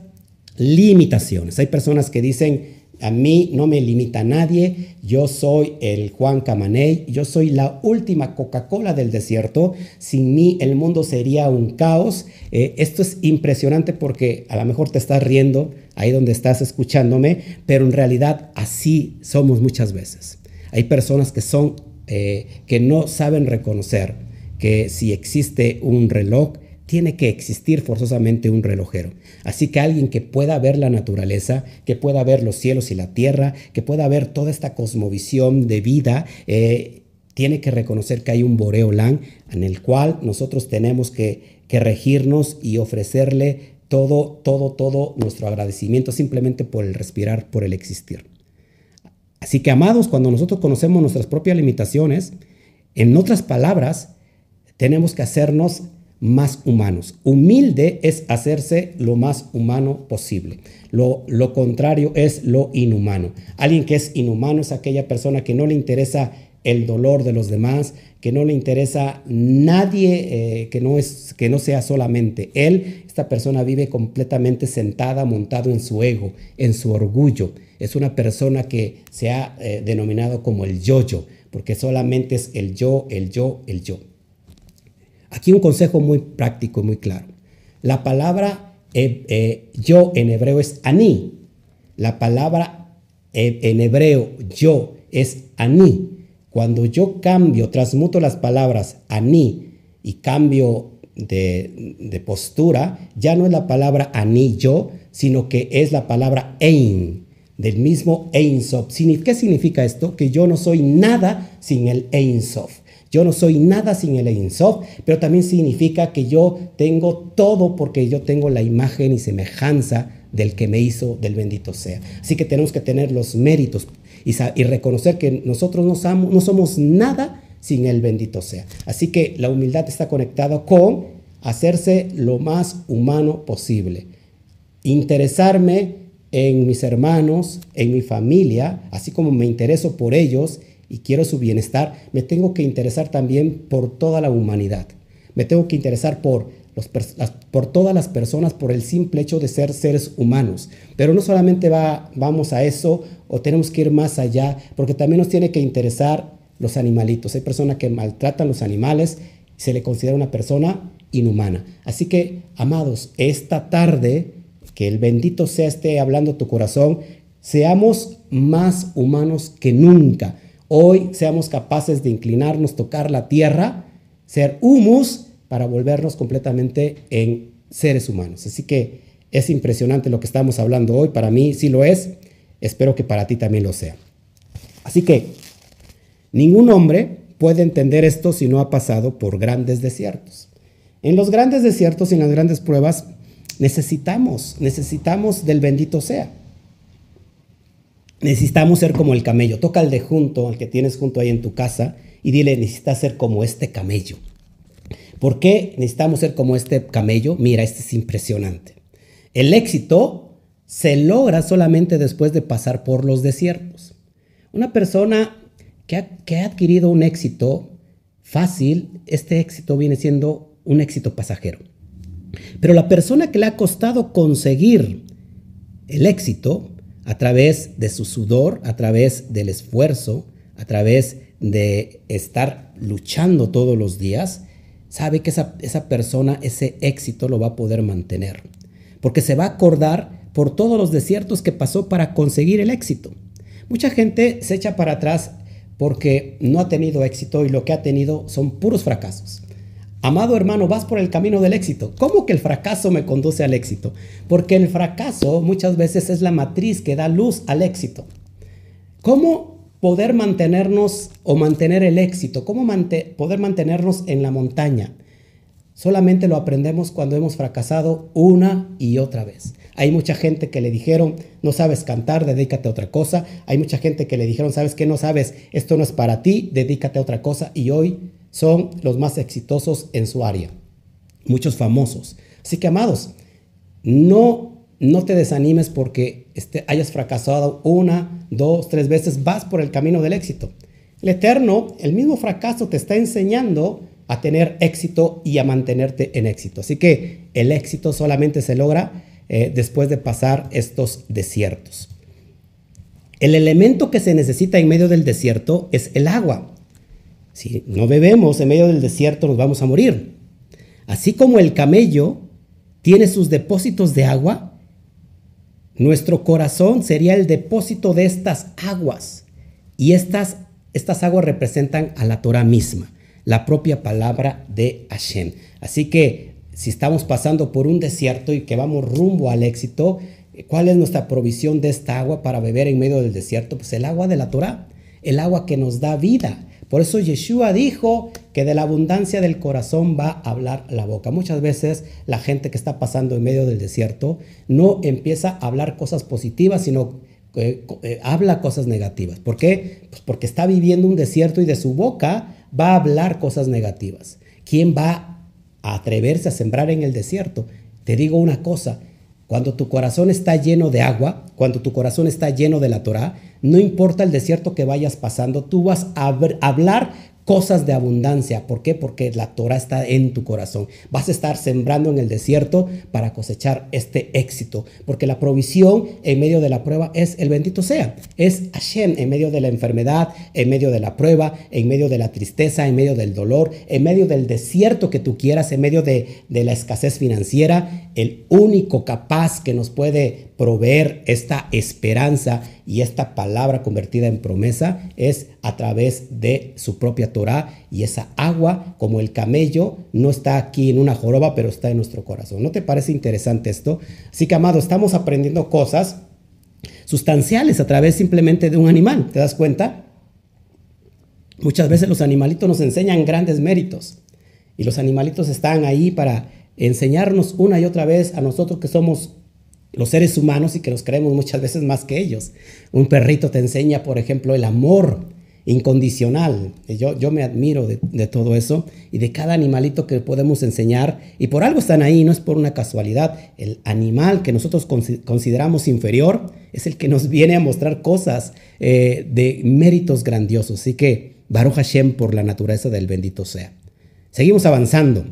Speaker 1: limitaciones. Hay personas que dicen, a mí no me limita nadie, yo soy el Juan Camaney, yo soy la última Coca-Cola del desierto, sin mí el mundo sería un caos. Eh, esto es impresionante porque a lo mejor te estás riendo ahí donde estás escuchándome, pero en realidad así somos muchas veces. Hay personas que son, eh, que no saben reconocer que si existe un reloj, tiene que existir forzosamente un relojero. Así que alguien que pueda ver la naturaleza, que pueda ver los cielos y la tierra, que pueda ver toda esta cosmovisión de vida, eh, tiene que reconocer que hay un Boreolán en el cual nosotros tenemos que, que regirnos y ofrecerle todo, todo, todo nuestro agradecimiento simplemente por el respirar, por el existir. Así que, amados, cuando nosotros conocemos nuestras propias limitaciones, en otras palabras, tenemos que hacernos más humanos. Humilde es hacerse lo más humano posible. Lo, lo, contrario es lo inhumano. Alguien que es inhumano es aquella persona que no le interesa el dolor de los demás, que no le interesa nadie eh, que, no es, que no sea solamente él. Esta persona vive completamente sentada, montado en su ego, en su orgullo. Es una persona que se ha eh, denominado como el yo-yo, porque solamente es el yo, el yo, el yo. Aquí un consejo muy práctico y muy claro. La palabra eh, eh, yo en hebreo es ani. La palabra eh, en hebreo yo es ani. Cuando yo cambio, transmuto las palabras ani y cambio de, postura, ya no es la palabra ani yo, sino que es la palabra ein, del mismo Ein Sof. ¿Qué significa esto? Que yo no soy nada sin el Ein Sof. Yo no soy nada sin el Ein Sof, pero también significa que yo tengo todo porque yo tengo la imagen y semejanza del que me hizo, del bendito sea. Así que tenemos que tener los méritos y, reconocer que nosotros no somos, no somos nada sin el bendito sea. Así que la humildad está conectada con hacerse lo más humano posible. Interesarme en mis hermanos, en mi familia, así como me intereso por ellos y quiero su bienestar, me tengo que interesar también por toda la humanidad. Me tengo que interesar por, los, por todas las personas por el simple hecho de ser seres humanos. Pero no solamente va, vamos a eso o tenemos que ir más allá, porque también nos tiene que interesar los animalitos. Hay personas que maltratan los animales y se le considera una persona inhumana. Así que, amados, esta tarde, que el bendito sea esté hablando tu corazón, seamos más humanos que nunca Hoy seamos capaces de inclinarnos, tocar la tierra, ser humus para volvernos completamente en seres humanos. Así que es impresionante lo que estamos hablando hoy. Para mí sí lo es. Espero que para ti también lo sea. Así que ningún hombre puede entender esto si no ha pasado por grandes desiertos. En los grandes desiertos y en las grandes pruebas necesitamos, necesitamos del bendito sea necesitamos ser como el camello. Toca al de junto, al que tienes junto ahí en tu casa, y dile, necesitas ser como este camello. ¿Por qué necesitamos ser como este camello? Mira, este es impresionante. El éxito se logra solamente después de pasar por los desiertos. Una persona que ha, que ha adquirido un éxito fácil, este éxito viene siendo un éxito pasajero. Pero la persona que le ha costado conseguir el éxito, a través de su sudor, a través del esfuerzo, a través de estar luchando todos los días, sabe que esa, esa persona, ese éxito lo va a poder mantener. Porque se va a acordar por todos los desiertos que pasó para conseguir el éxito. Mucha gente se echa para atrás porque no ha tenido éxito y lo que ha tenido son puros fracasos. Amado hermano, vas por el camino del éxito. ¿Cómo que el fracaso me conduce al éxito? Porque el fracaso muchas veces es la matriz que da luz al éxito. ¿Cómo poder mantenernos o mantener el éxito? ¿Cómo poder mantenernos en la montaña? Solamente lo aprendemos cuando hemos fracasado una y otra vez. Hay mucha gente que le dijeron, no sabes cantar, dedícate a otra cosa. Hay mucha gente que le dijeron, sabes que no sabes, esto no es para ti, dedícate a otra cosa. Y hoy son los más exitosos en su área, muchos famosos. Así que, amados, no, no te desanimes porque este, hayas fracasado una, dos, tres veces, vas por el camino del éxito. El Eterno, el mismo fracaso te está enseñando a tener éxito y a mantenerte en éxito. Así que el éxito solamente se logra eh, después de pasar estos desiertos. El elemento que se necesita en medio del desierto es el agua. Si no bebemos en medio del desierto nos vamos a morir. Así como el camello tiene sus depósitos de agua, nuestro corazón sería el depósito de estas aguas. Y estas, estas aguas representan a la Torah misma, la propia palabra de Hashem. Así que si estamos pasando por un desierto y que vamos rumbo al éxito, ¿cuál es nuestra provisión de esta agua para beber en medio del desierto? Pues el agua de la Torah, el agua que nos da vida, Por eso Yeshua dijo que de la abundancia del corazón va a hablar la boca. Muchas veces la gente que está pasando en medio del desierto no empieza a hablar cosas positivas, sino eh, eh, habla cosas negativas. ¿Por qué? Pues porque está viviendo un desierto y de su boca va a hablar cosas negativas. ¿Quién va a atreverse a sembrar en el desierto? Te digo una cosa, cuando tu corazón está lleno de agua, cuando tu corazón está lleno de la Torah, no importa el desierto que vayas pasando, tú vas a hablar cosas de abundancia. ¿Por qué? Porque la Torah está en tu corazón. Vas a estar sembrando en el desierto para cosechar este éxito. Porque la provisión en medio de la prueba es el bendito sea. Es Hashem en medio de la enfermedad, en medio de la prueba, en medio de la tristeza, en medio del dolor, en medio del desierto que tú quieras, en medio de, de la escasez financiera. El único capaz que nos puede proveer esta esperanza y esta palabra convertida en promesa es a través de su propia Torah y esa agua como el camello no está aquí en una joroba pero está en nuestro corazón. ¿No te parece interesante esto? Así que amado, estamos aprendiendo cosas sustanciales a través simplemente de un animal, ¿te das cuenta? Muchas veces los animalitos nos enseñan grandes méritos y los animalitos están ahí para enseñarnos una y otra vez a nosotros que somos los seres humanos y que nos creemos muchas veces más que ellos. Un perrito te enseña, por ejemplo, el amor incondicional. Yo, yo me admiro de, todo eso y de cada animalito que podemos enseñar. Y por algo están ahí, no es por una casualidad. El animal que nosotros consideramos inferior es el que nos viene a mostrar cosas eh, de méritos grandiosos. Así que Baruch Hashem por la naturaleza del bendito sea. Seguimos avanzando.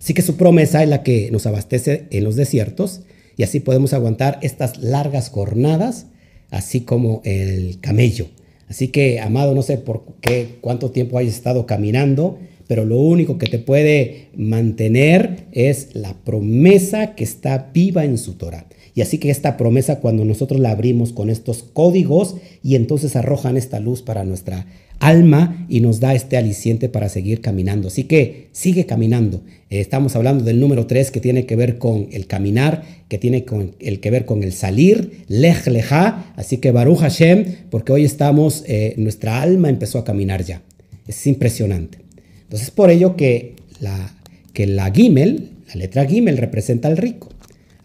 Speaker 1: Así que su promesa es la que nos abastece en los desiertos y así podemos aguantar estas largas jornadas, así como el camello. Así que, amado, no sé por qué, cuánto tiempo hayas estado caminando, pero lo único que te puede mantener es la promesa que está viva en su Torah. Y así que esta promesa, cuando nosotros la abrimos con estos códigos y entonces arrojan esta luz para nuestra alma y nos da este aliciente para seguir caminando. Así que sigue caminando. Eh, estamos hablando del número 3 que tiene que ver con el caminar, que tiene con, el que ver con el salir, lej leja. Así que Baruch Hashem, porque hoy estamos, eh, nuestra alma empezó a caminar ya. Es impresionante. Entonces por ello que la, que la Gimel, la letra Gimel representa al rico.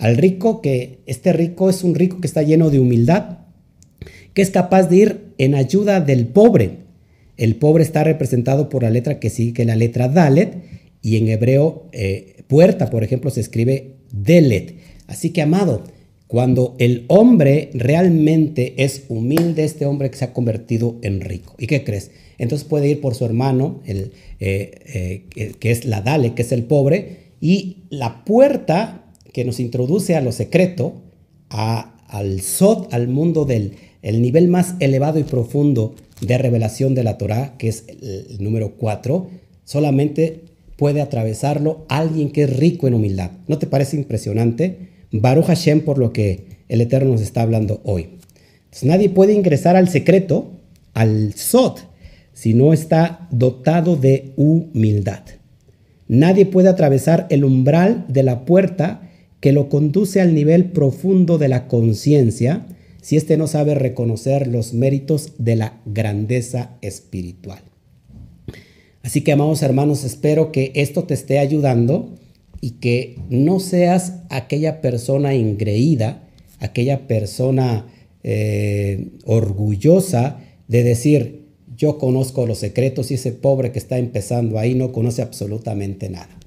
Speaker 1: Al rico que este rico es un rico que está lleno de humildad, que es capaz de ir en ayuda del pobre el pobre está representado por la letra que sigue, que la letra Dalet, y en hebreo eh, puerta, por ejemplo, se escribe Delet. Así que, amado, cuando el hombre realmente es humilde, este hombre que se ha convertido en rico. ¿Y qué crees? Entonces puede ir por su hermano, el, eh, eh, que es la Dale, que es el pobre, y la puerta que nos introduce a lo secreto, al Sot, al mundo del el nivel más elevado y profundo de revelación de la Torah, que es el, número 4, solamente puede atravesarlo alguien que es rico en humildad. ¿No te parece impresionante? Baruch Hashem por lo que el Eterno nos está hablando hoy. nadie puede ingresar al secreto, al Sot, si no está dotado de humildad. Nadie puede atravesar el umbral de la puerta que lo conduce al nivel profundo de la conciencia si éste no sabe reconocer los méritos de la grandeza espiritual. Así que, amados hermanos, espero que esto te esté ayudando y que no seas aquella persona ingreída, aquella persona eh, orgullosa de decir, yo conozco los secretos y ese pobre que está empezando ahí no conoce absolutamente nada.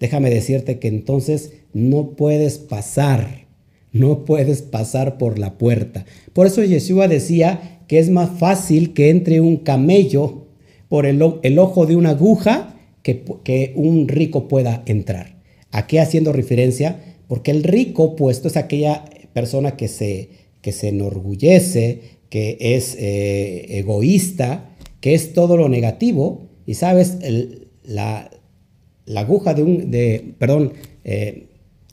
Speaker 1: Déjame decirte que entonces no puedes pasar no puedes pasar por la puerta. Por eso Yeshua decía que es más fácil que entre un camello por el, ojo de una aguja que, un rico pueda entrar. ¿A qué haciendo referencia? Porque el rico puesto es aquella persona que se, que se enorgullece, que es eh, egoísta, que es todo lo negativo. Y sabes, la, aguja de un, de, perdón, eh,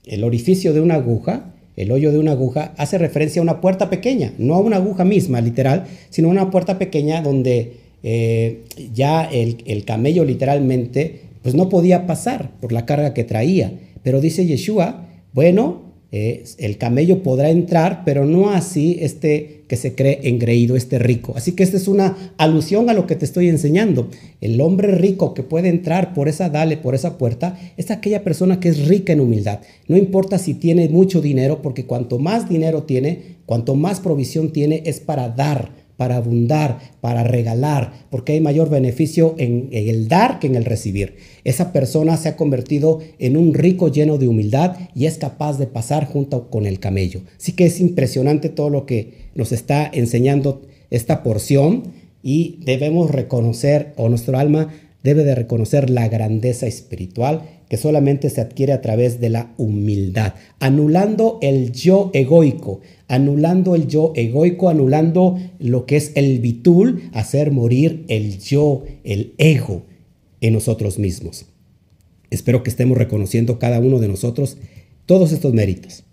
Speaker 1: el orificio de una aguja el hoyo de una aguja, hace referencia a una puerta pequeña, no a una aguja misma, literal, sino a una puerta pequeña donde eh, ya el, camello literalmente pues no podía pasar por la carga que traía. Pero dice Yeshua, bueno, eh, el camello podrá entrar, pero no así este que se cree engreído, este rico. Así que esta es una alusión a lo que te estoy enseñando. El hombre rico que puede entrar por esa dale, por esa puerta, es aquella persona que es rica en humildad. No importa si tiene mucho dinero, porque cuanto más dinero tiene, cuanto más provisión tiene, es para dar para abundar, para regalar, porque hay mayor beneficio en, el dar que en el recibir. Esa persona se ha convertido en un rico lleno de humildad y es capaz de pasar junto con el camello. Así que es impresionante todo lo que nos está enseñando esta porción y debemos reconocer, o nuestro alma debe de reconocer la grandeza espiritual que solamente se adquiere a través de la humildad, anulando el yo egoico, anulando el yo egoico, anulando lo que es el bitul, hacer morir el yo, el ego en nosotros mismos. Espero que estemos reconociendo cada uno de nosotros todos estos méritos.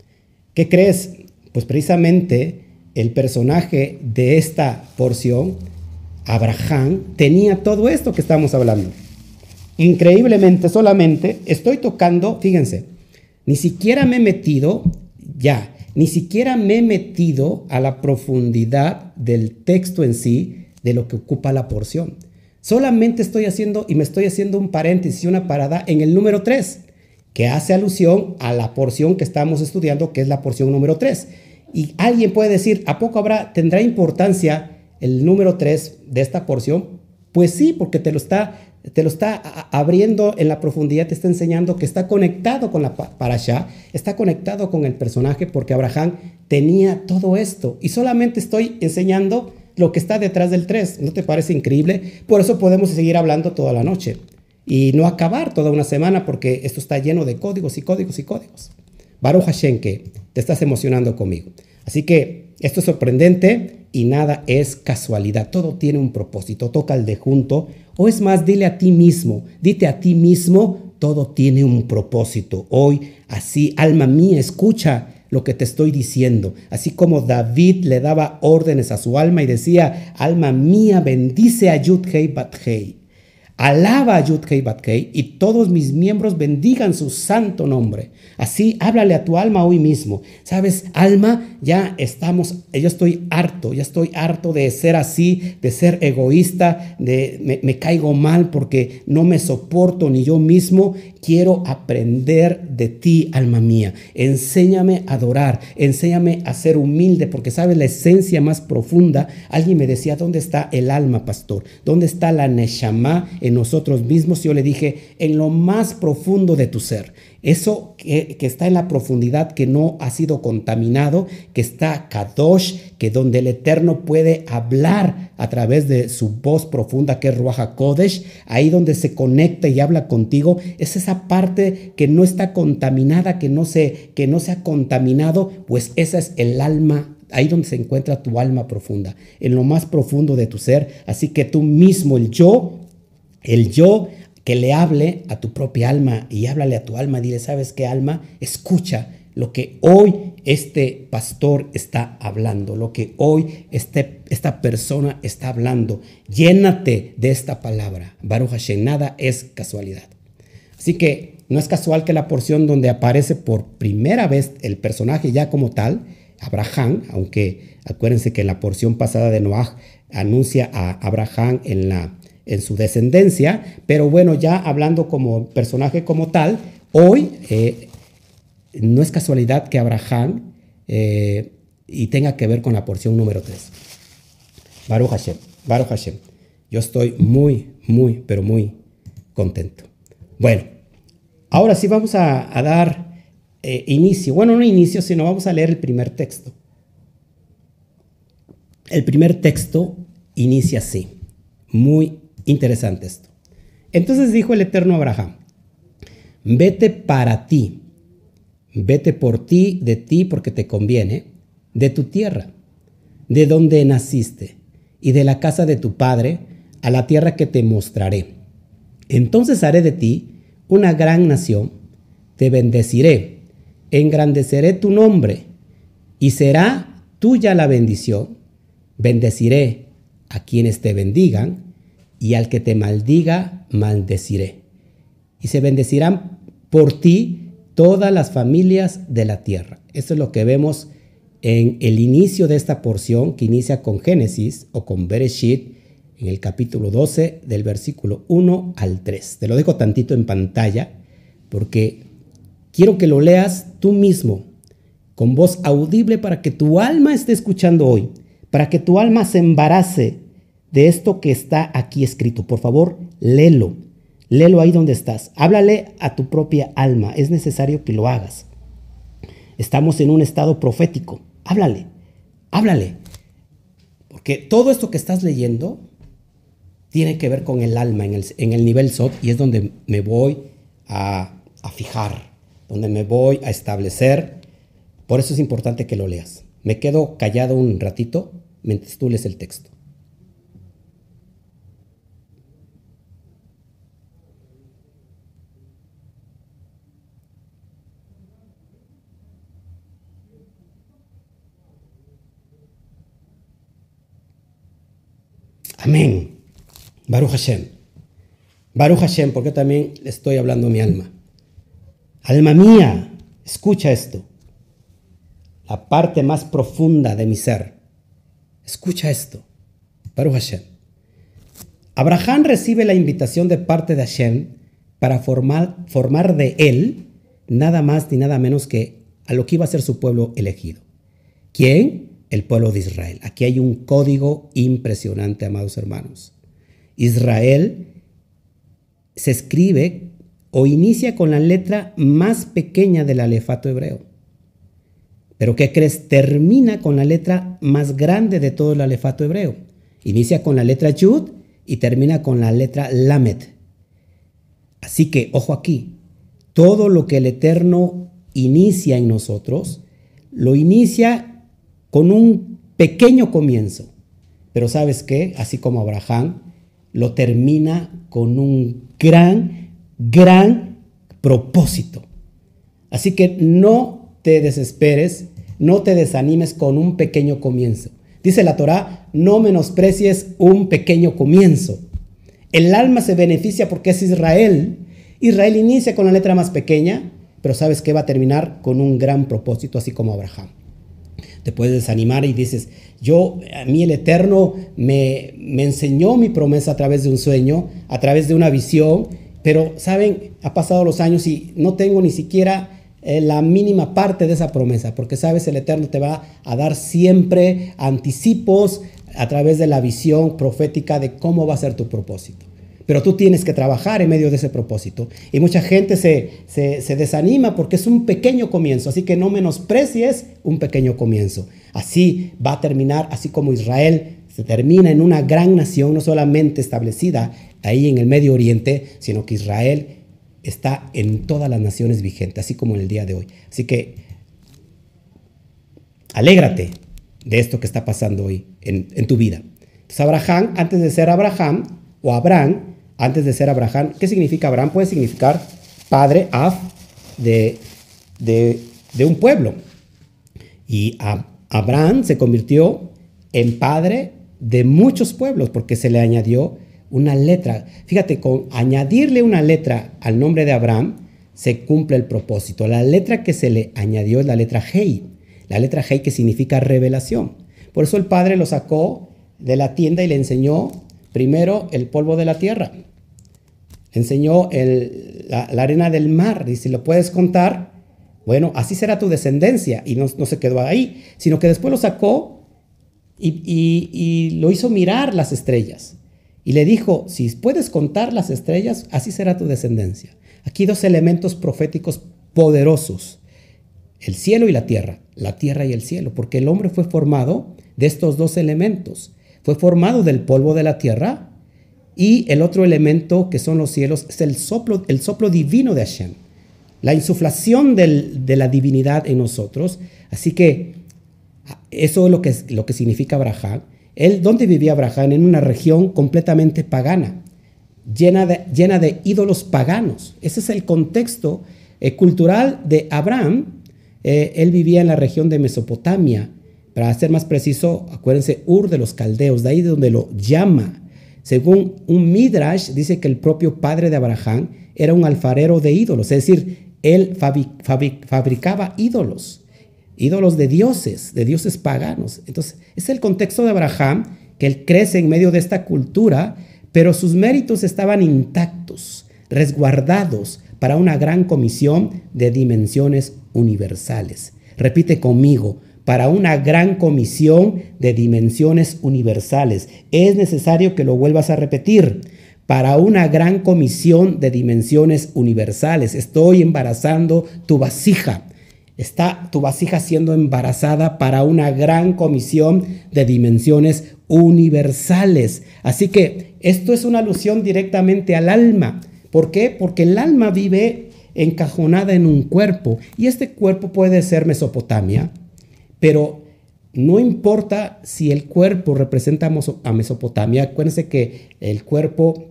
Speaker 1: ¿Qué crees? Pues precisamente el personaje de esta porción, Abraham, tenía todo esto que estamos hablando. Increíblemente, solamente estoy tocando, fíjense, ni siquiera me he metido ya, ni siquiera me he metido a la profundidad del texto en sí, de lo que ocupa la porción. Solamente estoy haciendo y me estoy haciendo un paréntesis una parada en el número 3, que hace alusión a la porción que estamos estudiando, que es la porción número 3. Y alguien puede decir, ¿a poco habrá, tendrá importancia el número 3 de esta porción? Pues sí, porque te lo está te lo está abriendo en la profundidad, te está enseñando que está conectado con la parasha, está conectado con el personaje porque Abraham tenía todo esto y solamente estoy enseñando lo que está detrás del 3. ¿No te parece increíble? Por eso podemos seguir hablando toda la noche y no acabar toda una semana porque esto está lleno de códigos y códigos y códigos. Baruch Hashem que te estás emocionando conmigo. Así que esto es sorprendente y nada es casualidad. Todo tiene un propósito. Toca el de junto o es más, dile a ti mismo, dite a ti mismo, todo tiene un propósito. Hoy, así, alma mía, escucha lo que te estoy diciendo. Así como David le daba órdenes a su alma y decía, alma mía, bendice a Yudhei Bathei. Alaba a Yudhei Bathei y todos mis miembros bendigan su santo nombre. Así, háblale a tu alma hoy mismo. Sabes, alma, ya estamos, yo estoy harto, ya estoy harto de ser así, de ser egoísta, de me, caigo mal porque no me soporto ni yo mismo. Quiero aprender de ti, alma mía. Enséñame a adorar, enséñame a ser humilde, porque sabes la esencia más profunda. Alguien me decía, ¿dónde está el alma, pastor? ¿Dónde está la neshama en nosotros mismos? Yo le dije, en lo más profundo de tu ser. Eso que, está en la profundidad, que no ha sido contaminado, que está Kadosh, que donde el Eterno puede hablar a través de su voz profunda, que es Ruach Kodesh, ahí donde se conecta y habla contigo, es esa parte que no está contaminada, que no se, que no se ha contaminado, pues esa es el alma ahí donde se encuentra tu alma profunda, en lo más profundo de tu ser. Así que tú mismo, el yo, el yo que le hable a tu propia alma y háblale a tu alma. Dile, ¿sabes qué alma? Escucha lo que hoy este pastor está hablando, lo que hoy este, esta persona está hablando. Llénate de esta palabra. Baruch Hashem, nada es casualidad. Así que no es casual que la porción donde aparece por primera vez el personaje ya como tal, Abraham, aunque acuérdense que la porción pasada de Noah anuncia a Abraham en la en su descendencia, pero bueno, ya hablando como personaje como tal, hoy eh, no es casualidad que Abraham eh, y tenga que ver con la porción número 3. Baruch Hashem, Baruch Hashem. Yo estoy muy, muy, pero muy contento. Bueno, ahora sí vamos a, dar eh, inicio. Bueno, no inicio, sino vamos a leer el primer texto. El primer texto inicia así, muy Interesante esto. Entonces dijo el Eterno Abraham, vete para ti, vete por ti, de ti porque te conviene, de tu tierra, de donde naciste, y de la casa de tu padre, a la tierra que te mostraré. Entonces haré de ti una gran nación, te bendeciré, engrandeceré tu nombre, y será tuya la bendición. Bendeciré a quienes te bendigan, y al que te maldiga, maldeciré. Y se bendecirán por ti todas las familias de la tierra. Esto es lo que vemos en el inicio de esta porción que inicia con Génesis o con Bereshit en el capítulo 12 del versículo 1 al 3. Te lo dejo tantito en pantalla porque quiero que lo leas tú mismo con voz audible para que tu alma esté escuchando hoy, para que tu alma se embarace de esto que está aquí escrito. Por favor, léelo. Léelo ahí donde estás. Háblale a tu propia alma. Es necesario que lo hagas. Estamos en un estado profético. Háblale. Háblale. Porque todo esto que estás leyendo tiene que ver con el alma en el, en el nivel SOT y es donde me voy a, a fijar, donde me voy a establecer. Por eso es importante que lo leas. Me quedo callado un ratito mientras tú lees el texto. Amén. Baruch Hashem. Baruch Hashem, porque también le estoy hablando a mi alma. Alma mía, escucha esto. La parte más profunda de mi ser. Escucha esto. Baruch Hashem. Abraham recibe la invitación de parte de Hashem para formar, formar de él nada más ni nada menos que a lo que iba a ser su pueblo elegido. ¿Quién? El pueblo de Israel. Aquí hay un código impresionante, amados hermanos. Israel se escribe o inicia con la letra más pequeña del alefato hebreo. Pero ¿qué crees? Termina con la letra más grande de todo el alefato hebreo. Inicia con la letra Yud y termina con la letra Lamed. Así que, ojo aquí, todo lo que el Eterno inicia en nosotros, lo inicia con un pequeño comienzo. Pero sabes qué, así como Abraham, lo termina con un gran, gran propósito. Así que no te desesperes, no te desanimes con un pequeño comienzo. Dice la Torá, no menosprecies un pequeño comienzo. El alma se beneficia porque es Israel. Israel inicia con la letra más pequeña, pero sabes que va a terminar con un gran propósito, así como Abraham te puedes desanimar y dices, yo, a mí el Eterno me, me enseñó mi promesa a través de un sueño, a través de una visión, pero, ¿saben? Ha pasado los años y no tengo ni siquiera eh, la mínima parte de esa promesa, porque, ¿sabes? El Eterno te va a dar siempre anticipos a través de la visión profética de cómo va a ser tu propósito. Pero tú tienes que trabajar en medio de ese propósito. Y mucha gente se, se, desanima porque es un pequeño comienzo. Así que no menosprecies un pequeño comienzo. Así va a terminar, así como Israel se termina en una gran nación, no solamente establecida ahí en el Medio Oriente, sino que Israel está en todas las naciones vigentes, así como en el día de hoy. Así que alégrate de esto que está pasando hoy en, en tu vida. Entonces Abraham, antes de ser Abraham o Abraham, antes de ser Abraham. ¿Qué significa Abraham? Puede significar padre, af, de, de, un pueblo. Y Abraham se convirtió en padre de muchos pueblos porque se le añadió una letra. Fíjate, con añadirle una letra al nombre de Abraham se cumple el propósito. La letra que se le añadió es la letra Hei. La letra Hei que significa revelación. Por eso el padre lo sacó de la tienda y le enseñó Primero, el polvo de la tierra. Enseñó la, arena del mar. Y si lo puedes contar, bueno, así será tu descendencia. Y no, se quedó ahí, sino que después lo sacó y, y lo hizo mirar las estrellas. Y le dijo, si puedes contar las estrellas, así será tu descendencia. Aquí dos elementos proféticos poderosos. El cielo y la tierra. La tierra y el cielo. Porque el hombre fue formado de estos dos elementos fue formado del polvo de la tierra y el otro elemento que son los cielos es el soplo, el soplo divino de Hashem, la insuflación de la divinidad en nosotros. Así que eso es lo que, lo que significa Abraham. Él, ¿dónde vivía Abraham? En una región completamente pagana, llena de, llena de ídolos paganos. Ese es el contexto eh, cultural de Abraham. Eh, él vivía en la región de Mesopotamia, para ser más preciso, acuérdense, Ur de los caldeos, de ahí de donde lo llama Según un Midrash, dice que el propio padre de Abraham era un alfarero de ídolos, es decir, él fabricaba ídolos, ídolos de dioses, de dioses paganos. Entonces, es el contexto de Abraham, que él crece en medio de esta cultura, pero sus méritos estaban intactos, resguardados para una gran comisión de dimensiones universales. Repite conmigo, para una gran comisión de dimensiones universales. Es necesario que lo vuelvas a repetir. Para una gran comisión de dimensiones universales. Estoy embarazando tu vasija. Está tu vasija siendo embarazada para una gran comisión de dimensiones universales. Así que esto es una alusión directamente al alma. ¿Por qué? Porque el alma vive encajonada en un cuerpo y este cuerpo puede ser Mesopotamia, pero no importa si el cuerpo representa a Mesopotamia, acuérdense que el cuerpo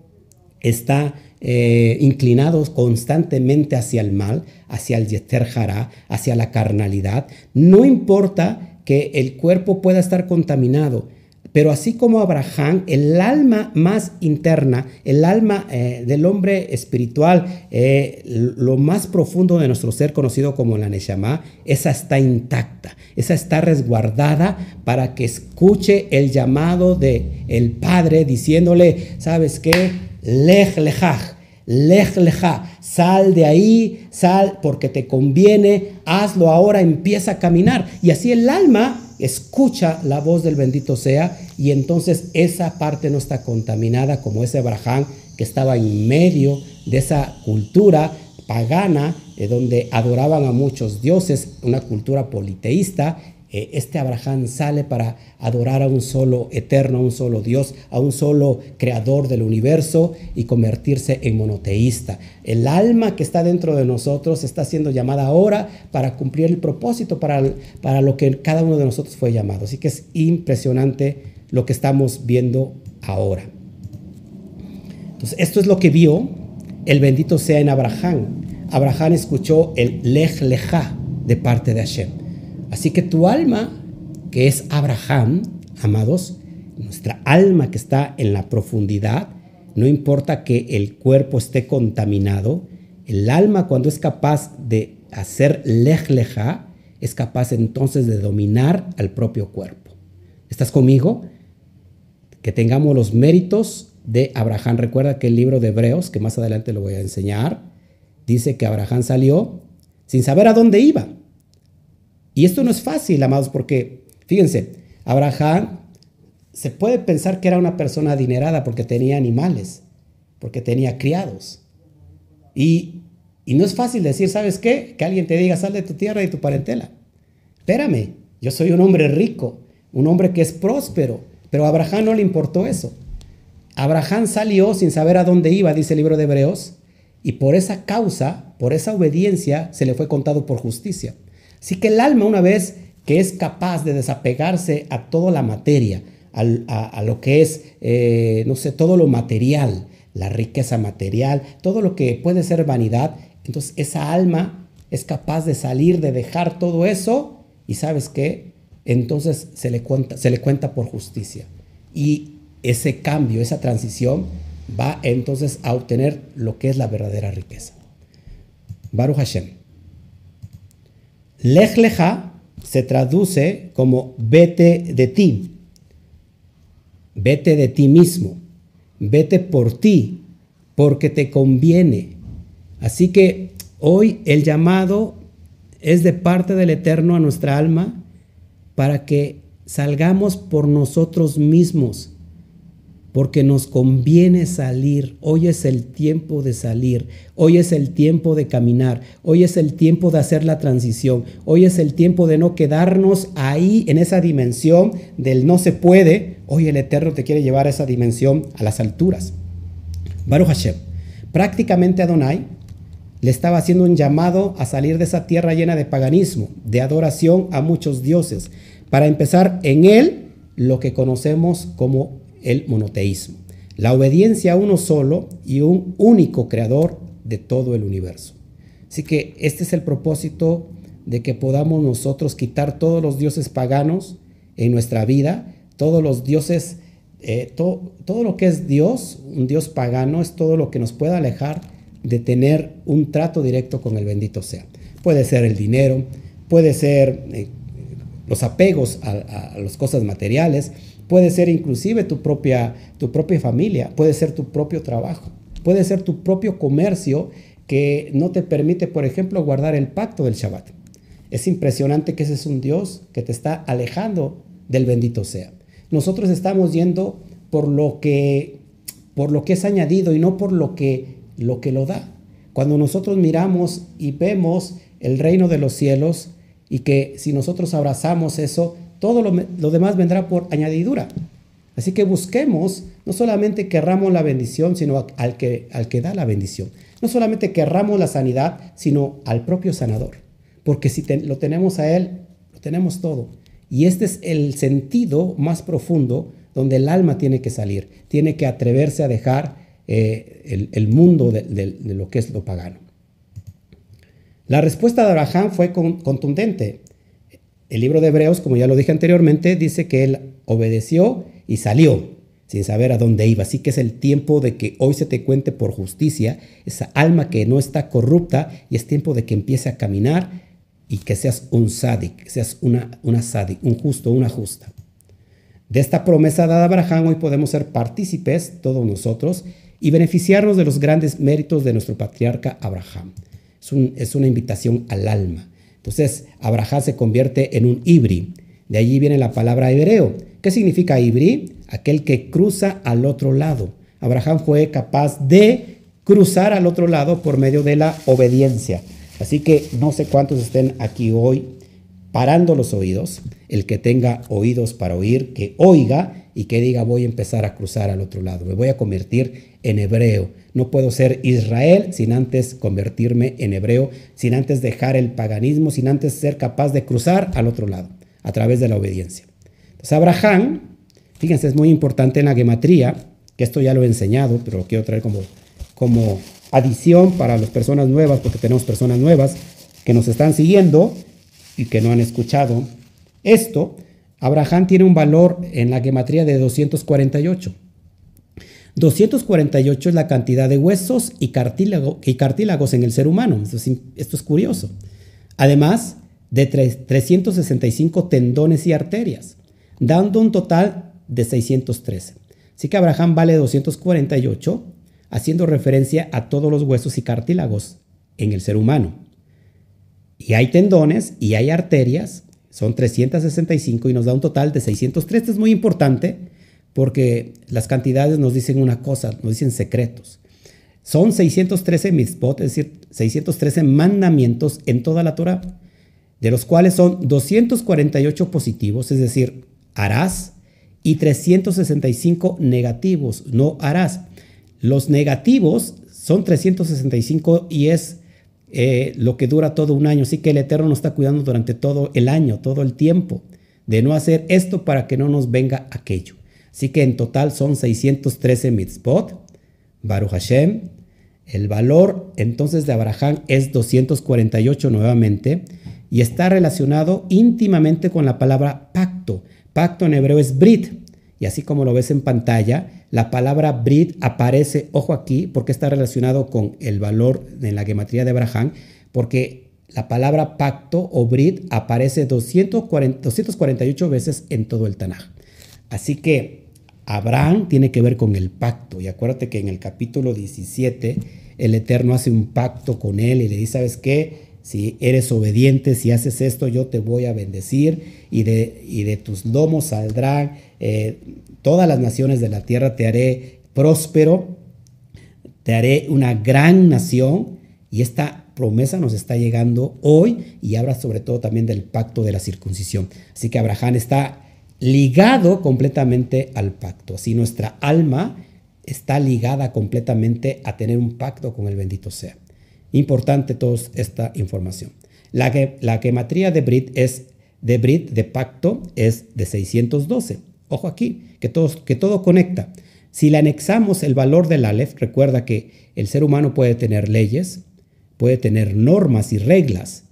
Speaker 1: está eh, inclinado constantemente hacia el mal, hacia el yeter hacia la carnalidad. No importa que el cuerpo pueda estar contaminado, pero así como Abraham, el alma más interna, el alma eh, del hombre espiritual, eh, lo más profundo de nuestro ser conocido como la Neshama, esa está intacta, esa está resguardada para que escuche el llamado de el Padre diciéndole, ¿sabes qué? Lej lejaj, lej lejaj, sal de ahí, sal porque te conviene, hazlo ahora, empieza a caminar. Y así el alma escucha la voz del bendito sea y entonces esa parte no está contaminada como ese Abraham que estaba en medio de esa cultura pagana eh, donde adoraban a muchos dioses, una cultura politeísta eh, este Abraham sale para adorar a un solo eterno, a un solo Dios, a un solo creador del universo y convertirse en monoteísta. El alma que está dentro de nosotros está siendo llamada ahora para cumplir el propósito para, para lo que cada uno de nosotros fue llamado. Así que es impresionante lo que estamos viendo ahora. Entonces, esto es lo que vio el bendito sea en Abraham. Abraham escuchó el lej leja de parte de Hashem. Así que tu alma, que es Abraham, amados, nuestra alma que está en la profundidad, no importa que el cuerpo esté contaminado, el alma cuando es capaz de hacer lejleja, es capaz entonces de dominar al propio cuerpo. ¿Estás conmigo? Que tengamos los méritos de Abraham. Recuerda que el libro de Hebreos, que más adelante lo voy a enseñar, dice que Abraham salió sin saber a dónde iba. Y esto no es fácil, amados, porque fíjense, Abraham se puede pensar que era una persona adinerada porque tenía animales, porque tenía criados. Y, y no es fácil decir, ¿sabes qué? Que alguien te diga, sal de tu tierra y tu parentela. Espérame, yo soy un hombre rico, un hombre que es próspero, pero a Abraham no le importó eso. Abraham salió sin saber a dónde iba, dice el libro de Hebreos, y por esa causa, por esa obediencia, se le fue contado por justicia. Así que el alma, una vez que es capaz de desapegarse a toda la materia, a, lo que es, eh, no sé, todo lo material, la riqueza material, todo lo que puede ser vanidad, entonces esa alma es capaz de salir, de dejar todo eso y sabes qué, entonces se le cuenta, se le cuenta por justicia. Y ese cambio, esa transición va entonces a obtener lo que es la verdadera riqueza. Baruch Hashem. Lej se traduce como vete de ti, vete de ti mismo, vete por ti, porque te conviene. Así que hoy el llamado es de parte del Eterno a nuestra alma para que salgamos por nosotros mismos porque nos conviene salir. Hoy es el tiempo de salir, hoy es el tiempo de caminar, hoy es el tiempo de hacer la transición, hoy es el tiempo de no quedarnos ahí en esa dimensión del no se puede. Hoy el Eterno te quiere llevar a esa dimensión a las alturas. Baruch Hashem, prácticamente Adonai le estaba haciendo un llamado a salir de esa tierra llena de paganismo, de adoración a muchos dioses, para empezar en él lo que conocemos como el monoteísmo, la obediencia a uno solo y un único creador de todo el universo. Así que este es el propósito de que podamos nosotros quitar todos los dioses paganos en nuestra vida, todos los dioses eh, todo lo que es Dios, un Dios pagano, es todo lo que nos pueda alejar de tener un trato directo con el bendito sea. Puede ser el dinero, puede ser eh, los apegos a, las cosas materiales, puede ser inclusive tu propia, tu propia familia, puede ser tu propio trabajo, puede ser tu propio comercio que no te permite, por ejemplo, guardar el pacto del Shabbat. Es impresionante que ese es un Dios que te está alejando del bendito sea. Nosotros estamos yendo por lo que, por lo que es añadido y no por lo que, lo que lo da. Cuando nosotros miramos y vemos el reino de los cielos y que si nosotros abrazamos eso, todo lo, demás vendrá por añadidura. Así que busquemos, no solamente querramos la bendición, sino al que, al que da la bendición. No solamente querramos la sanidad, sino al propio sanador. Porque si lo tenemos a Él, lo tenemos todo. Y este es el sentido más profundo donde el alma tiene que salir, tiene que atreverse a dejar eh, el, mundo de, lo que es lo pagano. La respuesta de Abraham fue contundente. El libro de Hebreos, como ya lo dije anteriormente, dice que él obedeció y salió sin saber a dónde iba. Así que es el tiempo de que hoy se te cuente por justicia esa alma que no está corrupta y es tiempo de que empiece a caminar y que seas un sádic, que seas una, una un justo, una justa. De esta promesa dada a Abraham hoy podemos ser partícipes, todos nosotros, y beneficiarnos de los grandes méritos de nuestro patriarca Abraham. Es, es una invitación al alma. Entonces, Abraham se convierte en un ibri. De allí viene la palabra hebreo. ¿Qué significa ibri? Aquel que cruza al otro lado. Abraham fue capaz de cruzar al otro lado por medio de la obediencia. Así que no sé cuántos estén aquí hoy parando los oídos. El que tenga oídos para oír, que oiga y que diga voy a empezar a cruzar al otro lado. Me voy a convertir en hebreo. No puedo ser Israel sin antes convertirme en hebreo, sin antes dejar el paganismo, sin antes ser capaz de cruzar al otro lado a través de la obediencia. Entonces Abraham, fíjense, es muy importante en la gematría, que esto ya lo he enseñado, pero lo quiero traer como, como adición para las personas nuevas, porque tenemos personas nuevas que nos están siguiendo y que no han escuchado esto. Abraham tiene un valor en la gematría de 248. 248 es la cantidad de huesos y, cartílagos en el ser humano. Esto es, esto es curioso. Además de 365 tendones y arterias, dando un total de 613. Así que Abraham vale 248 haciendo referencia a todos los huesos y cartílagos en el ser humano. Y hay tendones y hay arterias, son 365 y nos da un total de 603. Esto es muy importante porque las cantidades nos dicen una cosa, nos dicen secretos. Son 613 mitzvot, es decir, 613 mandamientos en toda la Torah, de los cuales son 248 positivos, es decir, harás, y 365 negativos, no harás. Los negativos son 365 y es eh, lo que dura todo un año. Así que el Eterno nos está cuidando durante todo el año, todo el tiempo, de no hacer esto para que no nos venga aquello. Así que en total son 613 mitzvot. Baruch Hashem. El valor entonces de Abraham es 248 nuevamente y está relacionado íntimamente con la palabra pacto. Pacto en hebreo es brit. Y así como lo ves en pantalla, la palabra Brit aparece, ojo aquí, porque está relacionado con el valor en la gematría de Abraham, porque la palabra pacto o Brit aparece 248 veces en todo el Tanaj. Así que Abraham tiene que ver con el pacto. Y acuérdate que en el capítulo 17 el Eterno hace un pacto con él y le dice, ¿sabes qué? Si eres obediente, si haces esto, yo te voy a bendecir y de, y de tus lomos saldrán eh, todas las naciones de la tierra, te haré próspero, te haré una gran nación. Y esta promesa nos está llegando hoy y habla sobre todo también del pacto de la circuncisión. Así que Abraham está ligado completamente al pacto. Así nuestra alma está ligada completamente a tener un pacto con el bendito sea. Importante toda esta información. La, la gematría de Brit es de Brit de pacto es de 612. Ojo aquí, que todo, que todo conecta. Si le anexamos el valor del Aleph, recuerda que el ser humano puede tener leyes, puede tener normas y reglas,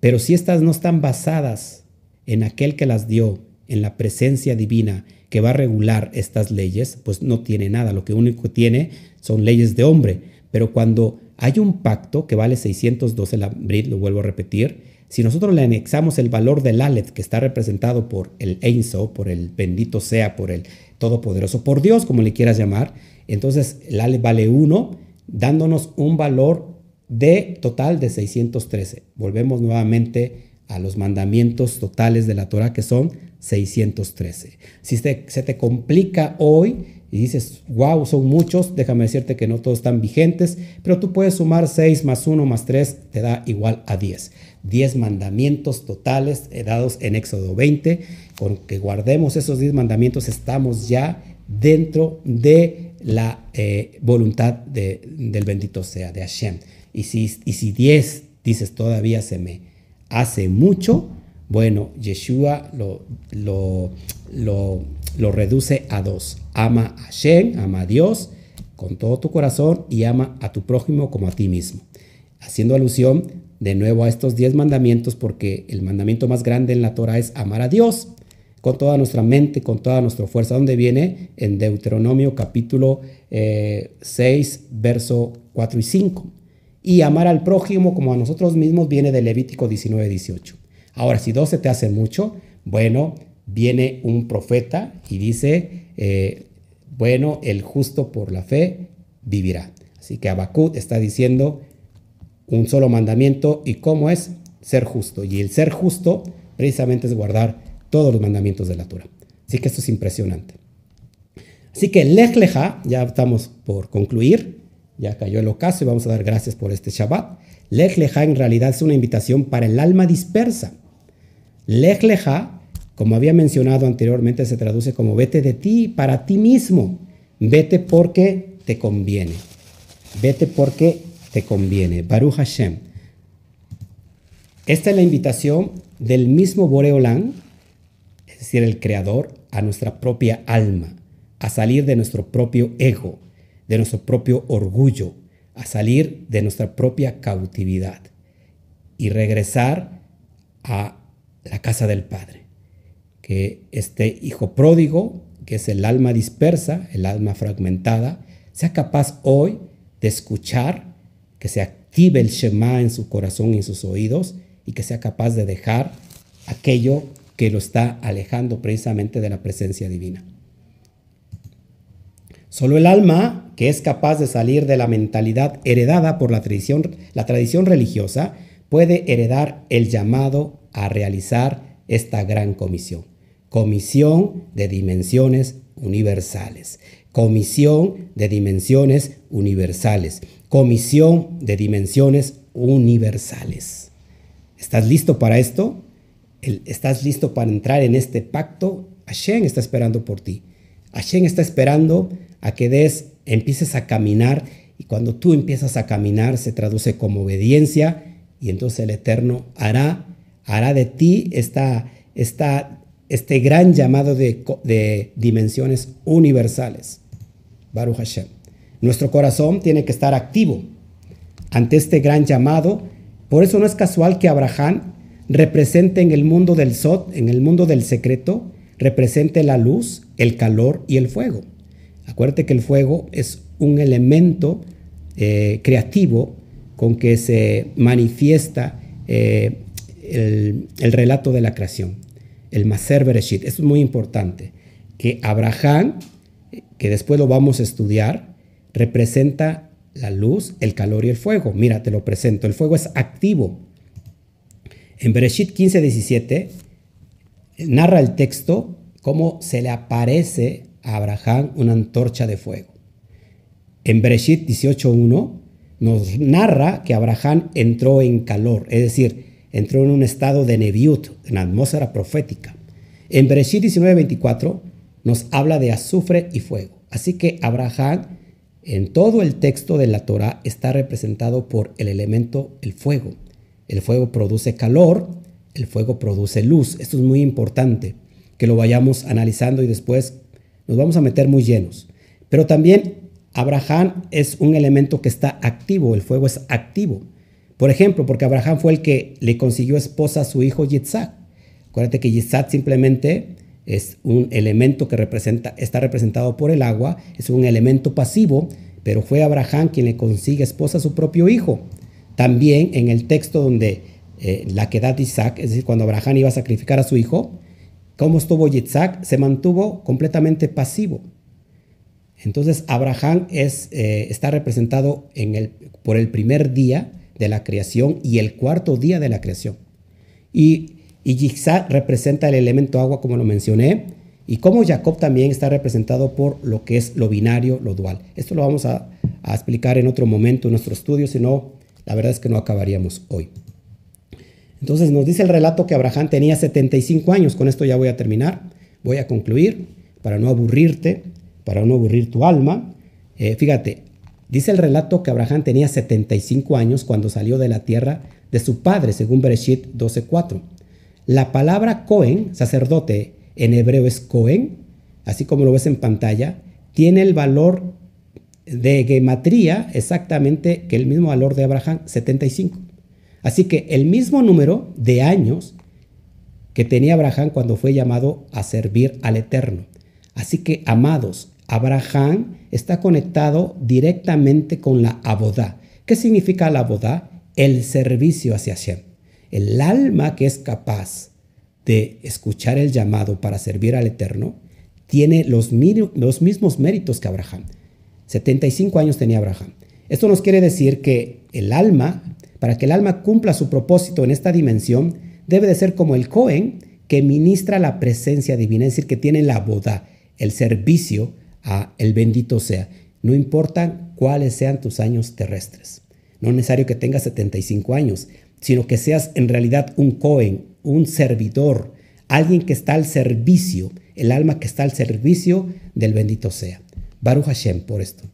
Speaker 1: pero si estas no están basadas en aquel que las dio, en la presencia divina que va a regular estas leyes, pues no tiene nada. Lo que único que tiene son leyes de hombre. Pero cuando hay un pacto que vale 612 la lo vuelvo a repetir, si nosotros le anexamos el valor del Aleph, que está representado por el Einso, por el bendito sea, por el todopoderoso, por Dios, como le quieras llamar, entonces el Aleph vale 1, dándonos un valor de total de 613. Volvemos nuevamente a los mandamientos totales de la Torah que son 613. Si se te complica hoy y dices, wow, son muchos, déjame decirte que no todos están vigentes, pero tú puedes sumar 6 más 1 más 3, te da igual a 10. 10 mandamientos totales dados en Éxodo 20. Con que guardemos esos 10 mandamientos estamos ya dentro de la eh, voluntad del bendito sea, de Hashem. Y si, y si 10 dices todavía se me hace mucho, bueno, Yeshua lo, reduce a dos. Ama a Hashem, ama a Dios con todo tu corazón y ama a tu prójimo como a ti mismo. Haciendo alusión de nuevo a estos diez mandamientos porque el mandamiento más grande en la Torah es amar a Dios con toda nuestra mente, con toda nuestra fuerza. ¿Dónde viene? En Deuteronomio capítulo 6, eh, verso 4 y 5. Y amar al prójimo como a nosotros mismos viene de Levítico 19, 18. Ahora, si 12 te hace mucho, bueno, viene un profeta y dice, eh, bueno, el justo por la fe vivirá. Así que Habacuc está diciendo un solo mandamiento y cómo es ser justo. Y el ser justo precisamente es guardar todos los mandamientos de la Torah. Así que esto es impresionante. Así que Lech Leja, ya estamos por concluir, ya cayó el ocaso y vamos a dar gracias por este Shabbat. Lech Leja en realidad es una invitación para el alma dispersa. Lech Leja, como había mencionado anteriormente, se traduce como vete de ti para ti mismo. Vete porque te conviene. Vete porque te conviene. Baruch Hashem. Esta es la invitación del mismo Boreolán, es decir, el Creador, a nuestra propia alma, a salir de nuestro propio ego, de nuestro propio orgullo, a salir de nuestra propia cautividad y regresar a la casa del Padre. Que este hijo pródigo, que es el alma dispersa, el alma fragmentada, sea capaz hoy de escuchar que se active el Shema en su corazón y en sus oídos y que sea capaz de dejar aquello que lo está alejando precisamente de la presencia divina. Solo el alma que es capaz de salir de la mentalidad heredada por la tradición, la tradición religiosa puede heredar el llamado a realizar esta gran comisión. Comisión de dimensiones universales. Comisión de dimensiones universales comisión de dimensiones universales. ¿Estás listo para esto? ¿Estás listo para entrar en este pacto? Hashem está esperando por ti. Hashem está esperando a que des, empieces a caminar y cuando tú empiezas a caminar se traduce como obediencia y entonces el Eterno hará, hará de ti esta, este gran llamado de, de dimensiones universales. Baruch Hashem. Nuestro corazón tiene que estar activo ante este gran llamado. Por eso no es casual que Abraham represente en el mundo del Sot, en el mundo del secreto, represente la luz, el calor y el fuego. Acuérdate que el fuego es un elemento eh, creativo con que se manifiesta eh, el, el, relato de la creación, el Maser Bereshit. Eso es muy importante, que Abraham, que después lo vamos a estudiar, representa la luz, el calor y el fuego. Mira, te lo presento. El fuego es activo. En Bereshit 15, 17 narra el texto cómo se le aparece a Abraham una antorcha de fuego. En Bereshit 18.1 nos narra que Abraham entró en calor, es decir, entró en un estado de neviut, en atmósfera profética. En Bereshit 19.24 nos habla de azufre y fuego. Así que Abraham en todo el texto de la Torah está representado por el elemento el fuego. El fuego produce calor, el fuego produce luz. Esto es muy importante que lo vayamos analizando y después nos vamos a meter muy llenos. Pero también Abraham es un elemento que está activo, el fuego es activo. Por ejemplo, porque Abraham fue el que le consiguió esposa a su hijo Yitzhak. Acuérdate que Yitzhak simplemente es un elemento que representa, está representado por el agua, es un elemento pasivo, pero fue Abraham quien le consigue esposa a su propio hijo. También en el texto donde eh, la quedad de Isaac, es decir, cuando Abraham iba a sacrificar a su hijo, ¿cómo estuvo Isaac? Se mantuvo completamente pasivo. Entonces Abraham es, eh, está representado por el primer día de la creación y el cuarto día de la creación. Y, y representa el elemento agua, como lo mencioné, y como Jacob también está representado por lo que es lo binario, lo dual. Esto lo vamos a, explicar en otro momento en nuestro estudio, si no, la verdad es que no acabaríamos hoy. Entonces nos dice el relato que Abraham tenía 75 años. Con esto ya voy a terminar. Voy a concluir para no aburrirte, para no aburrir tu alma. Eh, fíjate, dice el relato que Abraham tenía 75 años cuando salió de la tierra de su padre, según Bereshit 12.4. La palabra Cohen, sacerdote, en hebreo es Cohen, así como lo ves en pantalla, tiene el valor de gematría exactamente que el mismo valor de Abraham, 75. Así que el mismo número de años que tenía Abraham cuando fue llamado a servir al Eterno. Así que, amados, Abraham está conectado directamente con la abodá. ¿Qué significa la abodá? El servicio hacia Hashem. El alma que es capaz de escuchar el llamado para servir al Eterno tiene los, mismos méritos que Abraham. 75 años tenía Abraham. Esto nos quiere decir que el alma para que el alma cumpla su propósito en esta dimensión, debe de ser como el Cohen que ministra la presencia divina, es decir, que tiene la boda, el servicio el bendito sea. No importa cuáles sean tus años terrestres. No es necesario que tengas 75 años, sino que seas en realidad un Cohen, un servidor, alguien que está al servicio, el alma que está al servicio del bendito sea. Baruch Hashem por esto.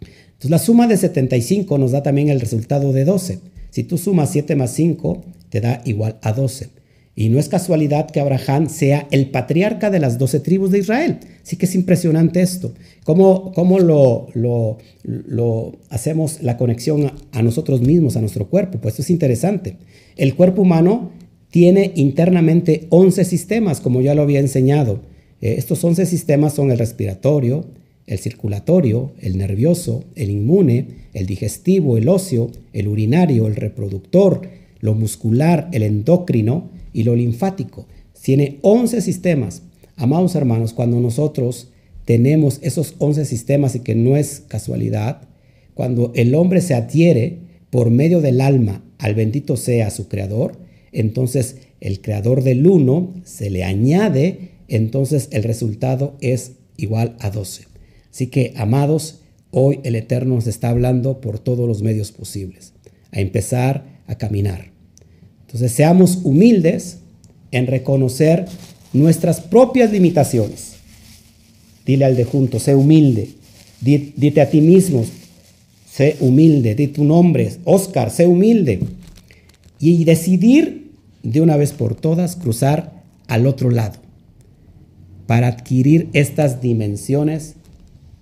Speaker 1: Entonces la suma de 75 nos da también el resultado de 12. Si tú sumas 7 más 5, te da igual a 12. Y no es casualidad que Abraham sea el patriarca de las 12 tribus de Israel. Sí que es impresionante esto. ¿Cómo, cómo lo, lo, lo, hacemos la conexión a, nosotros mismos, a nuestro cuerpo? Pues esto es interesante. El cuerpo humano tiene internamente 11 sistemas, como ya lo había enseñado. Eh, estos 11 sistemas son el respiratorio, el circulatorio, el nervioso, el inmune, el digestivo, el óseo, el urinario, el reproductor, lo muscular, el endocrino y lo linfático. Tiene 11 sistemas. Amados hermanos, cuando nosotros tenemos esos 11 sistemas y que no es casualidad, cuando el hombre se adhiere por medio del alma al bendito sea su creador, entonces el creador del uno se le añade, entonces el resultado es igual a 12. Así que, amados, hoy el Eterno nos está hablando por todos los medios posibles, a empezar a caminar. Entonces, seamos humildes en reconocer nuestras propias limitaciones. Dile al de junto, sé humilde. Dite a ti mismo, sé humilde. Di tu nombre, Oscar, sé humilde. Y decidir de una vez por todas cruzar al otro lado para adquirir estas dimensiones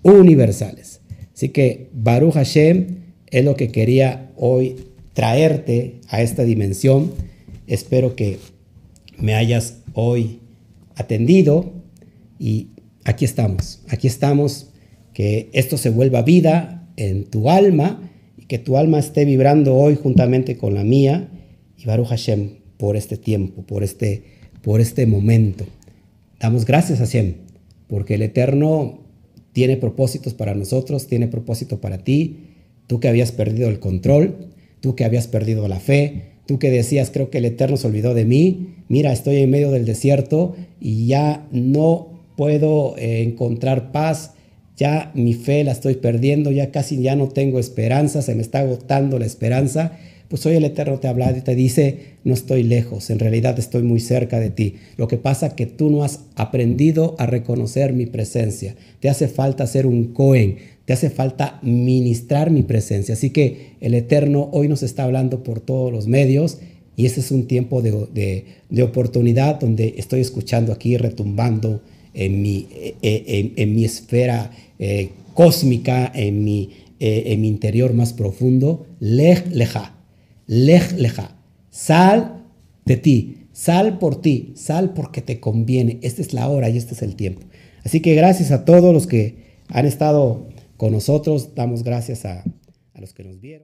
Speaker 1: universales. Así que Baruch Hashem es lo que quería hoy traerte a esta dimensión. Espero que me hayas hoy atendido y aquí estamos, aquí estamos, que esto se vuelva vida en tu alma y que tu alma esté vibrando hoy juntamente con la mía y Baruch Hashem por este tiempo, por este, por este momento. Damos gracias a Hashem porque el Eterno tiene propósitos para nosotros, tiene propósito para ti. Tú que habías perdido el control, tú que habías perdido la fe, tú que decías, creo que el Eterno se olvidó de mí, mira, estoy en medio del desierto y ya no puedo eh, encontrar paz, ya mi fe la estoy perdiendo, ya casi ya no tengo esperanza, se me está agotando la esperanza pues hoy el Eterno te habla y te dice, no estoy lejos, en realidad estoy muy cerca de ti. Lo que pasa que tú no has aprendido a reconocer mi presencia. Te hace falta ser un Cohen, te hace falta ministrar mi presencia. Así que el Eterno hoy nos está hablando por todos los medios y ese es un tiempo de, de, oportunidad donde estoy escuchando aquí retumbando en mi, eh, eh, en, mi esfera eh, cósmica, en mi, en mi interior más profundo. Lej leja, lej leja, sal de ti, sal por ti, sal porque te conviene. Esta es la hora y este es el tiempo. Así que gracias a todos los que han estado con nosotros. Damos gracias a, los que nos vieron.